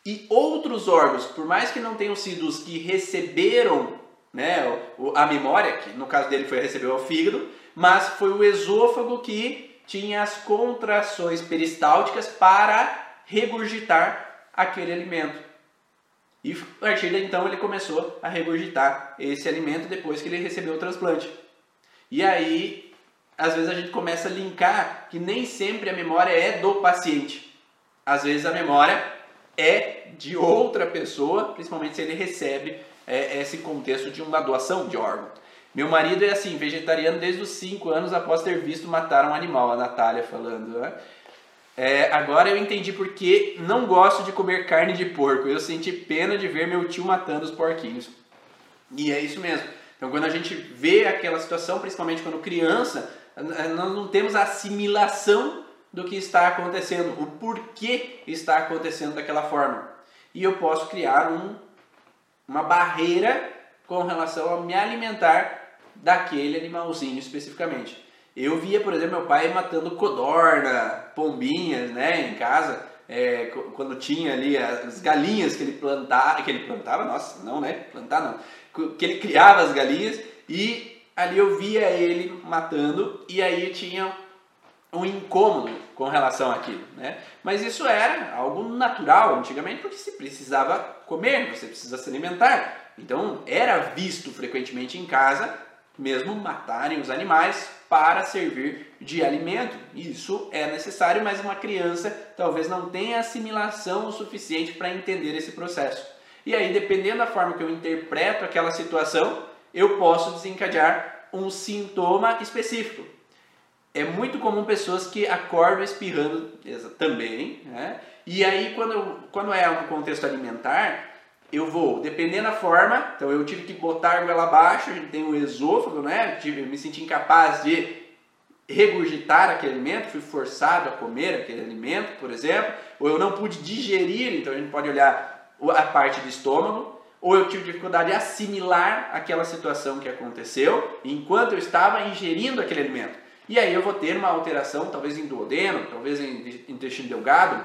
A: E outros órgãos, por mais que não tenham sido os que receberam né, a memória, que no caso dele foi receber o fígado, mas foi o esôfago que tinha as contrações peristálticas para regurgitar aquele alimento. E a partir de então ele começou a regurgitar esse alimento depois que ele recebeu o transplante. E aí, às vezes a gente começa a linkar que nem sempre a memória é do paciente. Às vezes a memória é de outra pessoa, principalmente se ele recebe é, esse contexto de uma doação de órgão. Meu marido é assim, vegetariano desde os 5 anos após ter visto matar um animal, a Natália falando. Né? É, agora eu entendi porque não gosto de comer carne de porco. Eu senti pena de ver meu tio matando os porquinhos. E é isso mesmo. Então quando a gente vê aquela situação, principalmente quando criança, nós não temos a assimilação do que está acontecendo, o porquê está acontecendo daquela forma. E eu posso criar um, uma barreira com relação a me alimentar daquele animalzinho especificamente. Eu via, por exemplo, meu pai matando codorna, pombinhas, né, em casa, é, quando tinha ali as galinhas que ele plantava, que ele plantava, nossa, não, né, plantar não, que ele criava as galinhas e ali eu via ele matando e aí tinha um incômodo com relação àquilo, né? Mas isso era algo natural antigamente porque se precisava comer, você precisa se alimentar. Então era visto frequentemente em casa mesmo matarem os animais para servir de alimento. Isso é necessário, mas uma criança talvez não tenha assimilação o suficiente para entender esse processo. E aí, dependendo da forma que eu interpreto aquela situação, eu posso desencadear um sintoma específico. É muito comum pessoas que acordam espirrando também, né? E aí, quando, quando é um contexto alimentar, eu vou, dependendo da forma, então eu tive que botar a goela abaixo, a gente tem o esôfago, né? Tive, me senti incapaz de regurgitar aquele alimento, fui forçado a comer aquele alimento, por exemplo, ou eu não pude digerir, então a gente pode olhar a parte do estômago, ou eu tive dificuldade de assimilar aquela situação que aconteceu enquanto eu estava ingerindo aquele alimento. E aí eu vou ter uma alteração, talvez em duodeno, talvez em intestino delgado,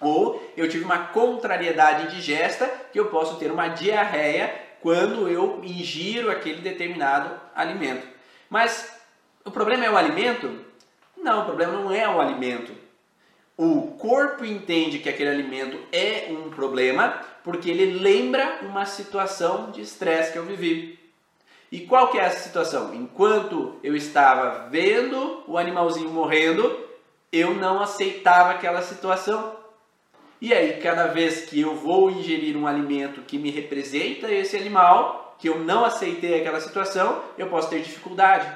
A: ou eu tive uma contrariedade digesta, que eu posso ter uma diarreia quando eu ingiro aquele determinado alimento. Mas o problema é o alimento? Não, o problema não é o alimento. O corpo entende que aquele alimento é um problema porque ele lembra uma situação de estresse que eu vivi. E qual que é essa situação? Enquanto eu estava vendo o animalzinho morrendo, eu não aceitava aquela situação. E aí, cada vez que eu vou ingerir um alimento que me representa esse animal, que eu não aceitei aquela situação, eu posso ter dificuldade.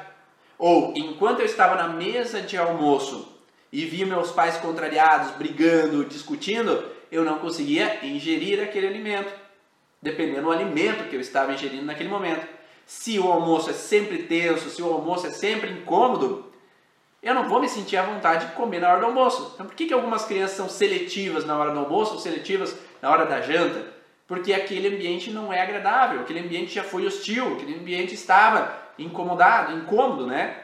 A: Ou, enquanto eu estava na mesa de almoço e vi meus pais contrariados, brigando, discutindo, eu não conseguia ingerir aquele alimento, dependendo do alimento que eu estava ingerindo naquele momento. Se o almoço é sempre tenso, se o almoço é sempre incômodo, eu não vou me sentir à vontade de comer na hora do almoço. Então, por que, que algumas crianças são seletivas na hora do almoço ou seletivas na hora da janta? Porque aquele ambiente não é agradável, aquele ambiente já foi hostil, aquele ambiente estava incomodado, incômodo, né?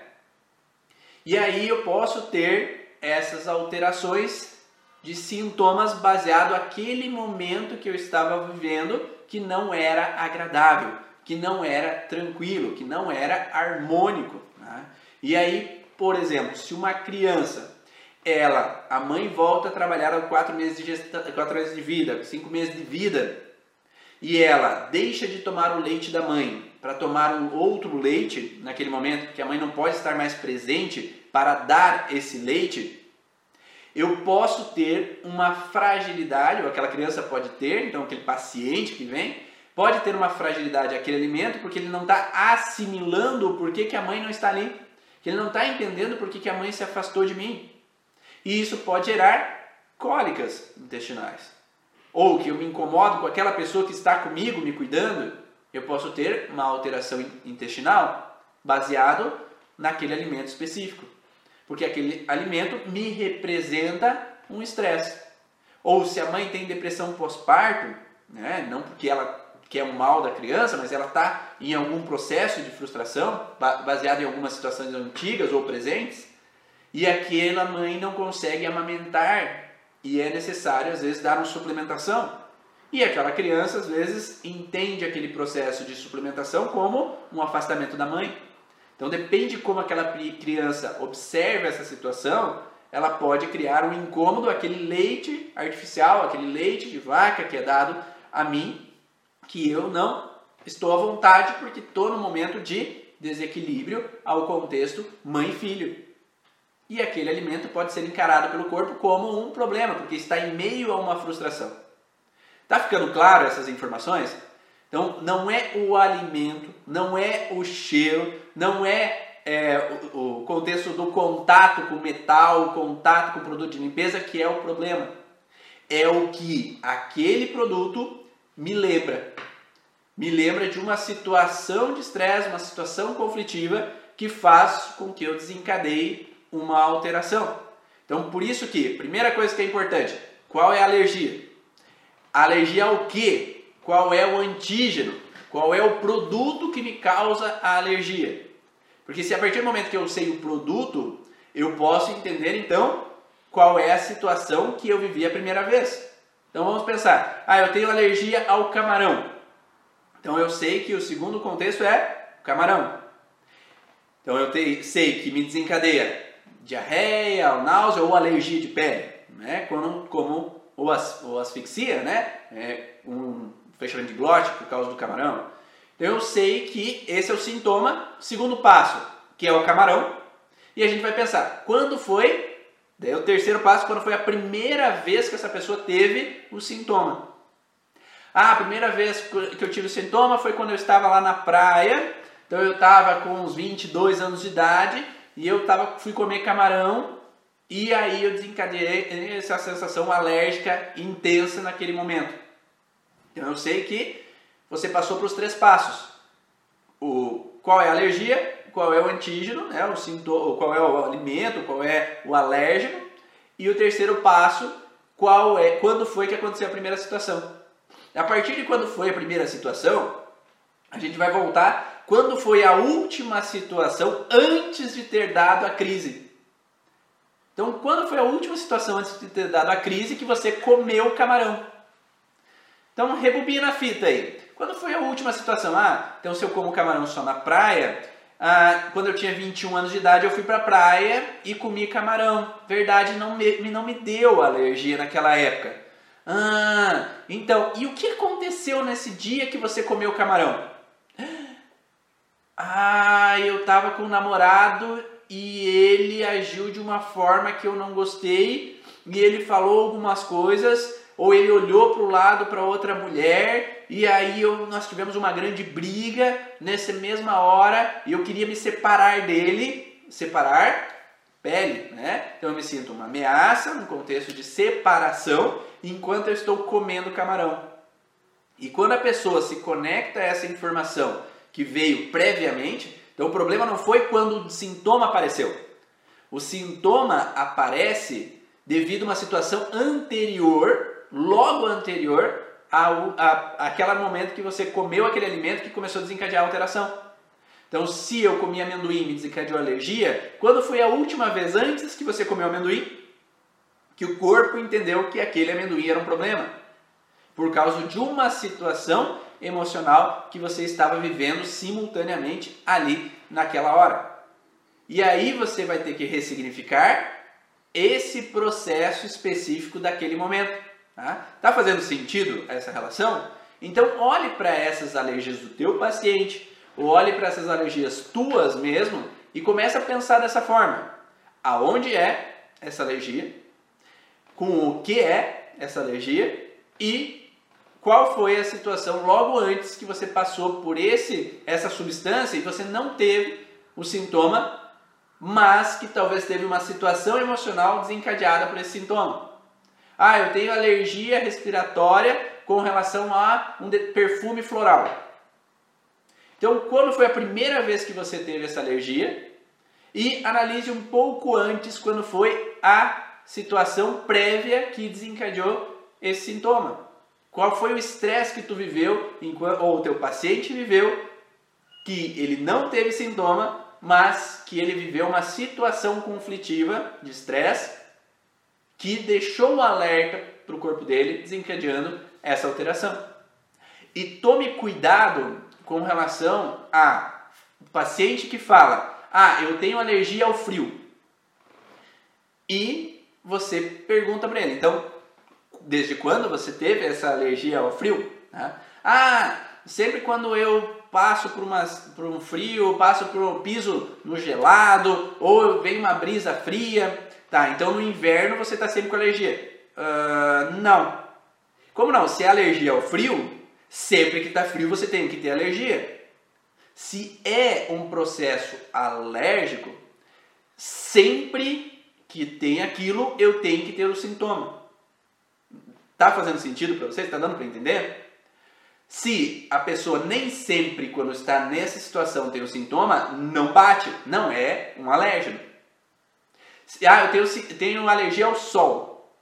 A: E aí eu posso ter essas alterações de sintomas baseado naquele momento que eu estava vivendo que não era agradável, que não era tranquilo, que não era harmônico. Né? E aí por exemplo, se uma criança, ela, a mãe volta a trabalhar aos quatro meses de, gesta, quatro meses de vida, cinco meses de vida, e ela deixa de tomar o leite da mãe para tomar um outro leite naquele momento, porque a mãe não pode estar mais presente para dar esse leite, eu posso ter uma fragilidade, ou aquela criança pode ter, então aquele paciente que vem, pode ter uma fragilidade àquele alimento porque ele não está assimilando o porquê que a mãe não está ali que ele não está entendendo por que, que a mãe se afastou de mim. E isso pode gerar cólicas intestinais. Ou que eu me incomodo com aquela pessoa que está comigo, me cuidando, eu posso ter uma alteração intestinal baseado naquele alimento específico. Porque aquele alimento me representa um estresse. Ou se a mãe tem depressão pós-parto, né, não porque ela que é um mal da criança, mas ela está em algum processo de frustração, baseado em algumas situações antigas ou presentes, e aquela mãe não consegue amamentar e é necessário às vezes dar uma suplementação. E aquela criança às vezes entende aquele processo de suplementação como um afastamento da mãe. Então depende como aquela criança observa essa situação, ela pode criar um incômodo aquele leite artificial, aquele leite de vaca que é dado a mim que eu não estou à vontade porque estou no momento de desequilíbrio ao contexto mãe-filho. E aquele alimento pode ser encarado pelo corpo como um problema, porque está em meio a uma frustração. Tá ficando claro essas informações? Então, não é o alimento, não é o cheiro, não é, é o, contexto do contato com metal, o contato com o produto de limpeza que é o problema. É o que aquele produto me lembra. Me lembra de uma situação de estresse, uma situação conflitiva que faz com que eu desencadeie uma alteração. Então, por isso que, primeira coisa que é importante, qual é a alergia? Alergia ao que? Qual é o antígeno? Qual é o produto que me causa a alergia? Porque se a partir do momento que eu sei o produto, eu posso entender então qual é a situação que eu vivi a primeira vez. Então vamos pensar, ah, eu tenho alergia ao camarão. Então eu sei que o segundo contexto é camarão. Então eu te, sei que me desencadeia diarreia, ou náusea ou alergia de pele, né? Como, como ou, as, ou asfixia, né? É, um fechamento de glote por causa do camarão. Então eu sei que esse é o sintoma. Segundo passo, que é o camarão. E a gente vai pensar, quando foi? Daí o terceiro passo, quando foi a primeira vez que essa pessoa teve o sintoma. Ah, a primeira vez que eu tive o sintoma foi quando eu estava lá na praia. Então eu estava com uns 22 anos de idade e eu tava, fui comer camarão e aí eu desencadeei essa sensação alérgica intensa naquele momento. Então eu sei que você passou para os três passos. O, qual é a alergia, qual é o antígeno, né, o sintoma, qual é o alimento, qual é o alérgeno. E o terceiro passo, qual é, quando foi que aconteceu a primeira situação. A partir de quando foi a primeira situação, a gente vai voltar quando foi a última situação antes de ter dado a crise. Então, quando foi a última situação antes de ter dado a crise que você comeu camarão? Então, rebobina a fita aí. Quando foi a última situação? Ah, então se eu como camarão só na praia, ah, quando eu tinha 21 anos de idade, eu fui para a praia e comi camarão. Verdade, não me, não me deu alergia naquela época. Ah, então, e o que aconteceu nesse dia que você comeu camarão? Ah, eu tava com um namorado e ele agiu de uma forma que eu não gostei e ele falou algumas coisas ou ele olhou para o lado para outra mulher e aí eu, nós tivemos uma grande briga nessa mesma hora e eu queria me separar dele, separar pele, né? Então eu me sinto uma ameaça no contexto de separação enquanto eu estou comendo camarão. E quando a pessoa se conecta a essa informação que veio previamente, então o problema não foi quando o sintoma apareceu. O sintoma aparece devido a uma situação anterior, logo anterior ao a, aquele momento que você comeu aquele alimento que começou a desencadear a alteração. Então, se eu comi amendoim e me desencadeou alergia, quando foi a última vez antes que você comeu amendoim que o corpo entendeu que aquele amendoim era um problema? Por causa de uma situação emocional que você estava vivendo simultaneamente ali naquela hora. E aí você vai ter que ressignificar esse processo específico daquele momento. Tá, tá fazendo sentido essa relação? Então olhe para essas alergias do teu paciente, ou olhe para essas alergias tuas mesmo e comece a pensar dessa forma. Aonde é essa alergia? Com o que é essa alergia? E qual foi a situação logo antes que você passou por esse essa substância e você não teve o sintoma, mas que talvez teve uma situação emocional desencadeada por esse sintoma. Ah, eu tenho alergia respiratória com relação a um perfume floral. Então, quando foi a primeira vez que você teve essa alergia? E analise um pouco antes quando foi a situação prévia que desencadeou esse sintoma. Qual foi o estresse que tu viveu, ou o teu paciente viveu, que ele não teve sintoma, mas que ele viveu uma situação conflitiva de estresse que deixou o alerta para o corpo dele, desencadeando essa alteração. E tome cuidado com relação a paciente que fala: Ah, eu tenho alergia ao frio. E você pergunta para ele: Então, desde quando você teve essa alergia ao frio? Né? Ah, sempre quando eu passo por, uma, por um frio, passo por um piso no gelado, ou vem uma brisa fria, tá? Então no inverno você está sempre com alergia. Uh, não. Como não? Se é alergia ao frio, sempre que está frio você tem que ter alergia. Se é um processo alérgico, sempre que tem aquilo, eu tenho que ter o sintoma. Tá fazendo sentido para você? Está dando para entender? Se a pessoa nem sempre, quando está nessa situação, tem o sintoma, não bate, não é um alérgeno. Ah, eu tenho, tenho alergia ao sol.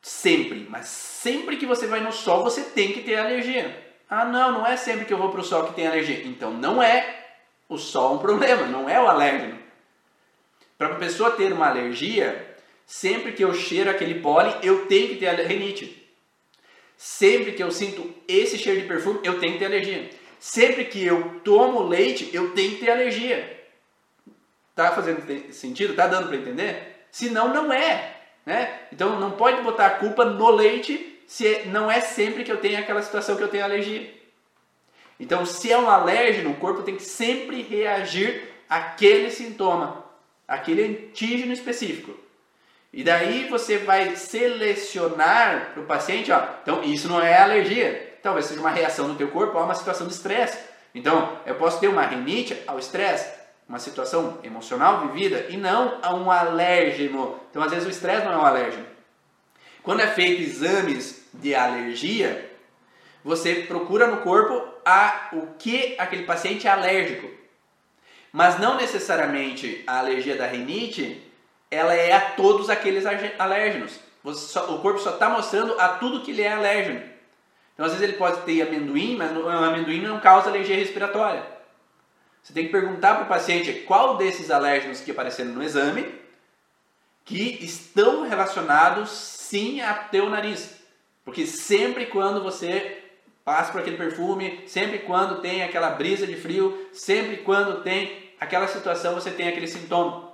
A: Sempre, mas sempre que você vai no sol, você tem que ter alergia. Ah, não, não é sempre que eu vou para o sol que tem alergia. Então não é o sol um problema, não é o alérgeno. Para a pessoa ter uma alergia, Sempre que eu cheiro aquele pólen, eu tenho que ter rinite. Sempre que eu sinto esse cheiro de perfume, eu tenho que ter alergia. Sempre que eu tomo leite, eu tenho que ter alergia. Tá fazendo sentido? Tá dando para entender? Se não, não é. Né? Então não pode botar a culpa no leite se não é sempre que eu tenho aquela situação que eu tenho alergia. Então, se é um alérgeno, o corpo tem que sempre reagir àquele sintoma, aquele antígeno específico. E daí você vai selecionar para o paciente, ó, então isso não é alergia, talvez seja uma reação no teu corpo a uma situação de estresse. Então, eu posso ter uma rinite ao estresse, uma situação emocional vivida e não a um alérgeno. Então, às vezes o estresse não é um alérgeno. Quando é feito exames de alergia, você procura no corpo a o que aquele paciente é alérgico. Mas não necessariamente a alergia da rinite, ela é a todos aqueles alérgenos. Só, o corpo só está mostrando a tudo que ele é alérgeno. Então, às vezes ele pode ter amendoim, mas o amendoim não causa alergia respiratória. Você tem que perguntar para o paciente qual desses alérgenos que apareceram no exame que estão relacionados sim a teu nariz. Porque sempre quando você passa por aquele perfume, sempre quando tem aquela brisa de frio, sempre quando tem aquela situação, você tem aquele sintoma.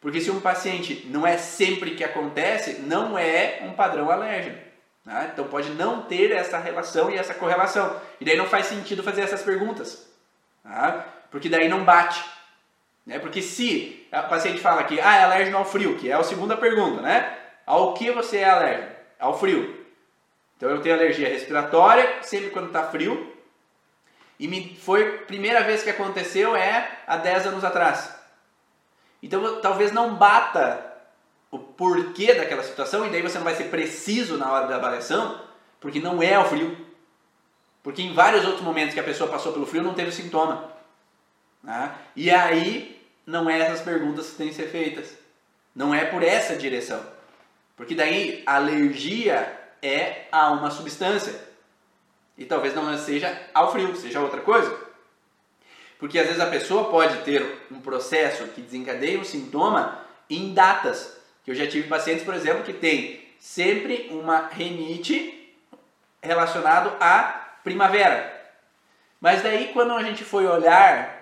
A: Porque se um paciente não é sempre que acontece, não é um padrão alérgico. Né? Então pode não ter essa relação e essa correlação. E daí não faz sentido fazer essas perguntas. Tá? Porque daí não bate. Né? Porque se o paciente fala que ah, é alérgico ao frio, que é a segunda pergunta, né? Ao que você é alérgico? Ao frio. Então eu tenho alergia respiratória sempre quando está frio. E me, foi a primeira vez que aconteceu é há 10 anos atrás. Então talvez não bata o porquê daquela situação e daí você não vai ser preciso na hora da avaliação, porque não é o frio. Porque em vários outros momentos que a pessoa passou pelo frio não teve sintoma. Né? E aí não é essas perguntas que têm que ser feitas. Não é por essa direção. Porque daí alergia é a uma substância. E talvez não seja ao frio, seja outra coisa. Porque às vezes a pessoa pode ter um processo que desencadeia um sintoma em datas. Que eu já tive pacientes, por exemplo, que tem sempre uma renite relacionado à primavera. Mas daí quando a gente foi olhar,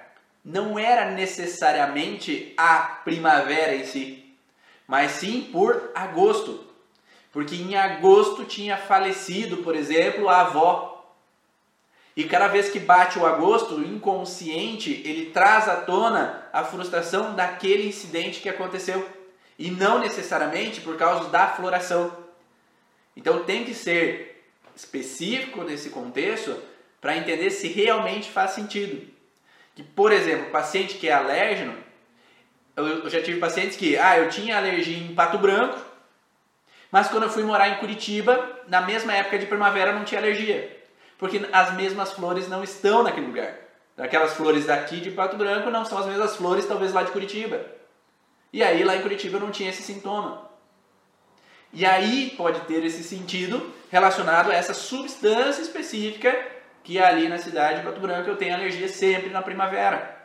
A: não era necessariamente a primavera em si, mas sim por agosto. Porque em agosto tinha falecido, por exemplo, a avó. E cada vez que bate o agosto, o inconsciente, ele traz à tona a frustração daquele incidente que aconteceu. E não necessariamente por causa da floração. Então tem que ser específico nesse contexto para entender se realmente faz sentido. Que, por exemplo, paciente que é alérgeno, eu já tive pacientes que, ah, eu tinha alergia em pato branco, mas quando eu fui morar em Curitiba, na mesma época de primavera, não tinha alergia. Porque as mesmas flores não estão naquele lugar. Aquelas flores daqui de Pato Branco não são as mesmas flores, talvez lá de Curitiba. E aí lá em Curitiba eu não tinha esse sintoma. E aí pode ter esse sentido relacionado a essa substância específica que ali na cidade de Pato Branco eu tenho alergia sempre na primavera.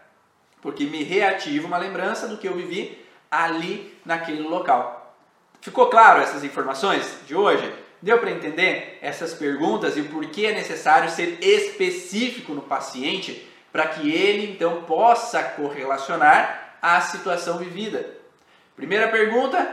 A: Porque me reativa uma lembrança do que eu vivi ali naquele local. Ficou claro essas informações de hoje? Deu para entender essas perguntas e por que é necessário ser específico no paciente para que ele então possa correlacionar a situação vivida? Primeira pergunta,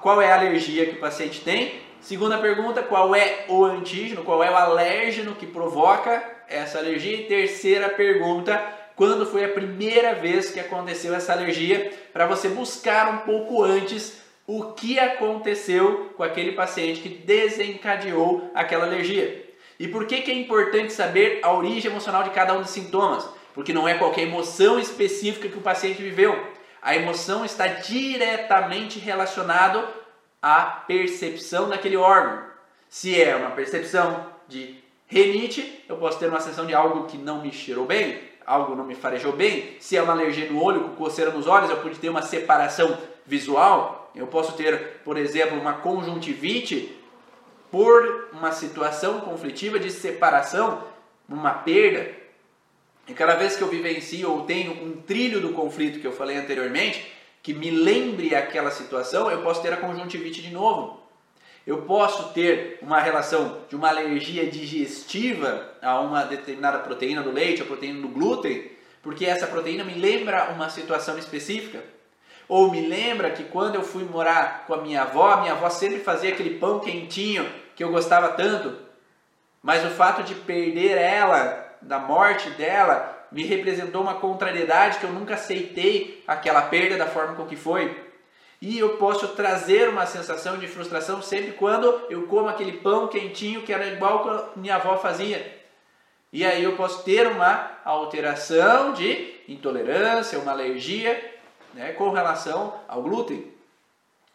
A: qual é a alergia que o paciente tem? Segunda pergunta, qual é o antígeno, qual é o alérgeno que provoca essa alergia? E terceira pergunta, quando foi a primeira vez que aconteceu essa alergia? Para você buscar um pouco antes o que aconteceu com aquele paciente que desencadeou aquela alergia. E por que, que é importante saber a origem emocional de cada um dos sintomas? Porque não é qualquer emoção específica que o paciente viveu. A emoção está diretamente relacionada à percepção daquele órgão. Se é uma percepção de renite, eu posso ter uma sensação de algo que não me cheirou bem, algo não me farejou bem. Se é uma alergia no olho, com coceira nos olhos, eu pude ter uma separação visual. Eu posso ter, por exemplo, uma conjuntivite por uma situação conflitiva de separação, uma perda. E cada vez que eu vivencio ou tenho um trilho do conflito que eu falei anteriormente, que me lembre aquela situação, eu posso ter a conjuntivite de novo. Eu posso ter uma relação de uma alergia digestiva a uma determinada proteína do leite, a proteína do glúten, porque essa proteína me lembra uma situação específica. Ou me lembra que quando eu fui morar com a minha avó, a minha avó sempre fazia aquele pão quentinho que eu gostava tanto. Mas o fato de perder ela, da morte dela, me representou uma contrariedade que eu nunca aceitei aquela perda da forma com que foi. E eu posso trazer uma sensação de frustração sempre quando eu como aquele pão quentinho que era igual que minha avó fazia. E aí eu posso ter uma alteração de intolerância, uma alergia né, com relação ao glúten.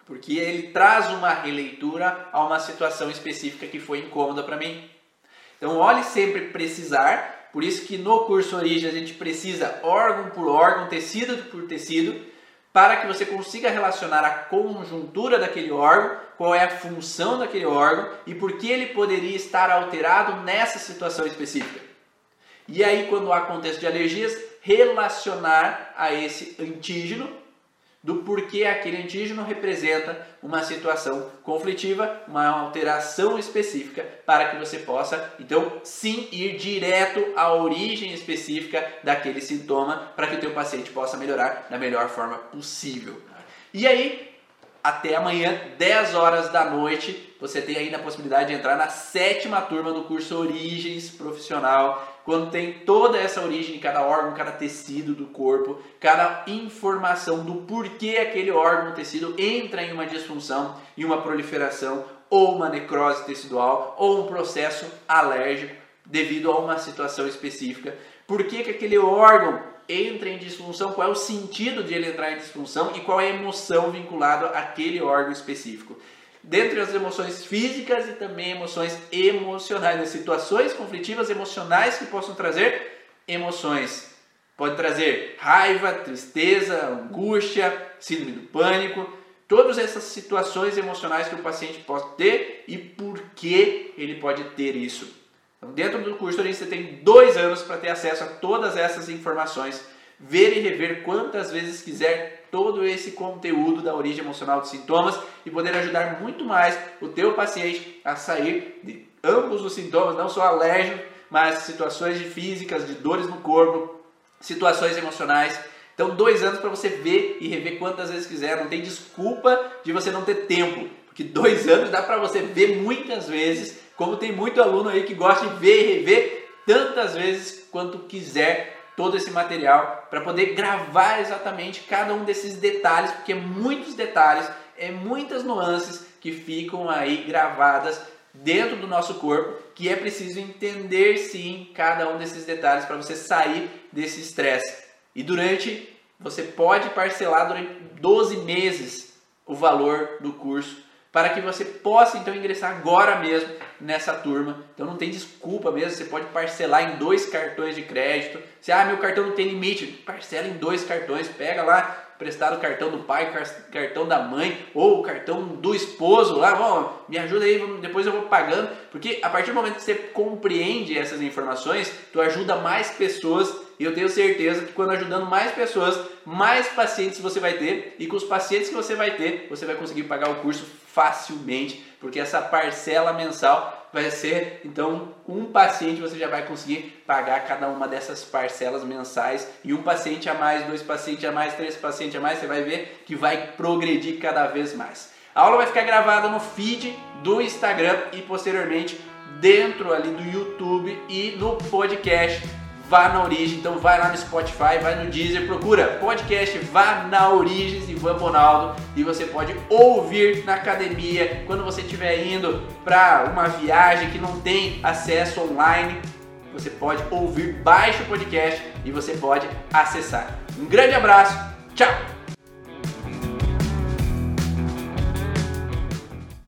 A: Porque ele traz uma releitura a uma situação específica que foi incômoda para mim. Então, olhe sempre precisar, por isso que no curso Origem a gente precisa órgão por órgão, tecido por tecido, para que você consiga relacionar a conjuntura daquele órgão, qual é a função daquele órgão e por que ele poderia estar alterado nessa situação específica. E aí, quando há contexto de alergias, relacionar a esse antígeno do porquê aquele antígeno representa uma situação conflitiva, uma alteração específica para que você possa, então, sim ir direto à origem específica daquele sintoma para que o teu paciente possa melhorar da melhor forma possível. E aí, até amanhã, 10 horas da noite, você tem ainda a possibilidade de entrar na sétima turma do curso Origens Profissional, quando tem toda essa origem cada órgão, cada tecido do corpo, cada informação do porquê aquele órgão, tecido entra em uma disfunção, em uma proliferação, ou uma necrose tecidual, ou um processo alérgico devido a uma situação específica. Por que, que aquele órgão entra em disfunção, qual é o sentido de ele entrar em disfunção? E qual é a emoção vinculada àquele órgão específico dentre as emoções físicas e também emoções emocionais, as situações conflitivas emocionais que possam trazer emoções. Pode trazer raiva, tristeza, angústia, síndrome do pânico, todas essas situações emocionais que o paciente pode ter e por que ele pode ter isso. Então, dentro do curso, você tem dois anos para ter acesso a todas essas informações, ver e rever quantas vezes quiser todo esse conteúdo da origem emocional dos sintomas e poder ajudar muito mais o teu paciente a sair de ambos os sintomas, não só alérgico, mas situações de físicas, de dores no corpo, situações emocionais. Então, dois anos para você ver e rever quantas vezes quiser. Não tem desculpa de você não ter tempo, porque dois anos dá para você ver muitas vezes. Como tem muito aluno aí que gosta de ver e rever tantas vezes quanto quiser todo esse material para poder gravar exatamente cada um desses detalhes, porque muitos detalhes, é muitas nuances que ficam aí gravadas dentro do nosso corpo, que é preciso entender sim cada um desses detalhes para você sair desse estresse. E durante você pode parcelar durante 12 meses o valor do curso para que você possa então ingressar agora mesmo nessa turma. Então não tem desculpa mesmo, você pode parcelar em dois cartões de crédito. Se ah, meu cartão não tem limite, parcela em dois cartões, pega lá prestar o cartão do pai, cartão da mãe ou o cartão do esposo lá, bom, me ajuda aí, depois eu vou pagando, porque a partir do momento que você compreende essas informações, tu ajuda mais pessoas e eu tenho certeza que quando ajudando mais pessoas, mais pacientes você vai ter e com os pacientes que você vai ter, você vai conseguir pagar o curso facilmente, porque essa parcela mensal vai ser, então, um paciente você já vai conseguir pagar cada uma dessas parcelas mensais e um paciente a mais, dois pacientes a mais, três pacientes a mais, você vai ver que vai progredir cada vez mais. A aula vai ficar gravada no feed do Instagram e posteriormente dentro ali do YouTube e no podcast Vá na Origem. Então vai lá no Spotify, vai no Deezer, procura podcast Vá na Origem Ivan Bonaldo e você pode ouvir na academia quando você estiver indo para uma viagem que não tem acesso online. Você pode ouvir, baixa o podcast e você pode acessar. Um grande abraço, tchau!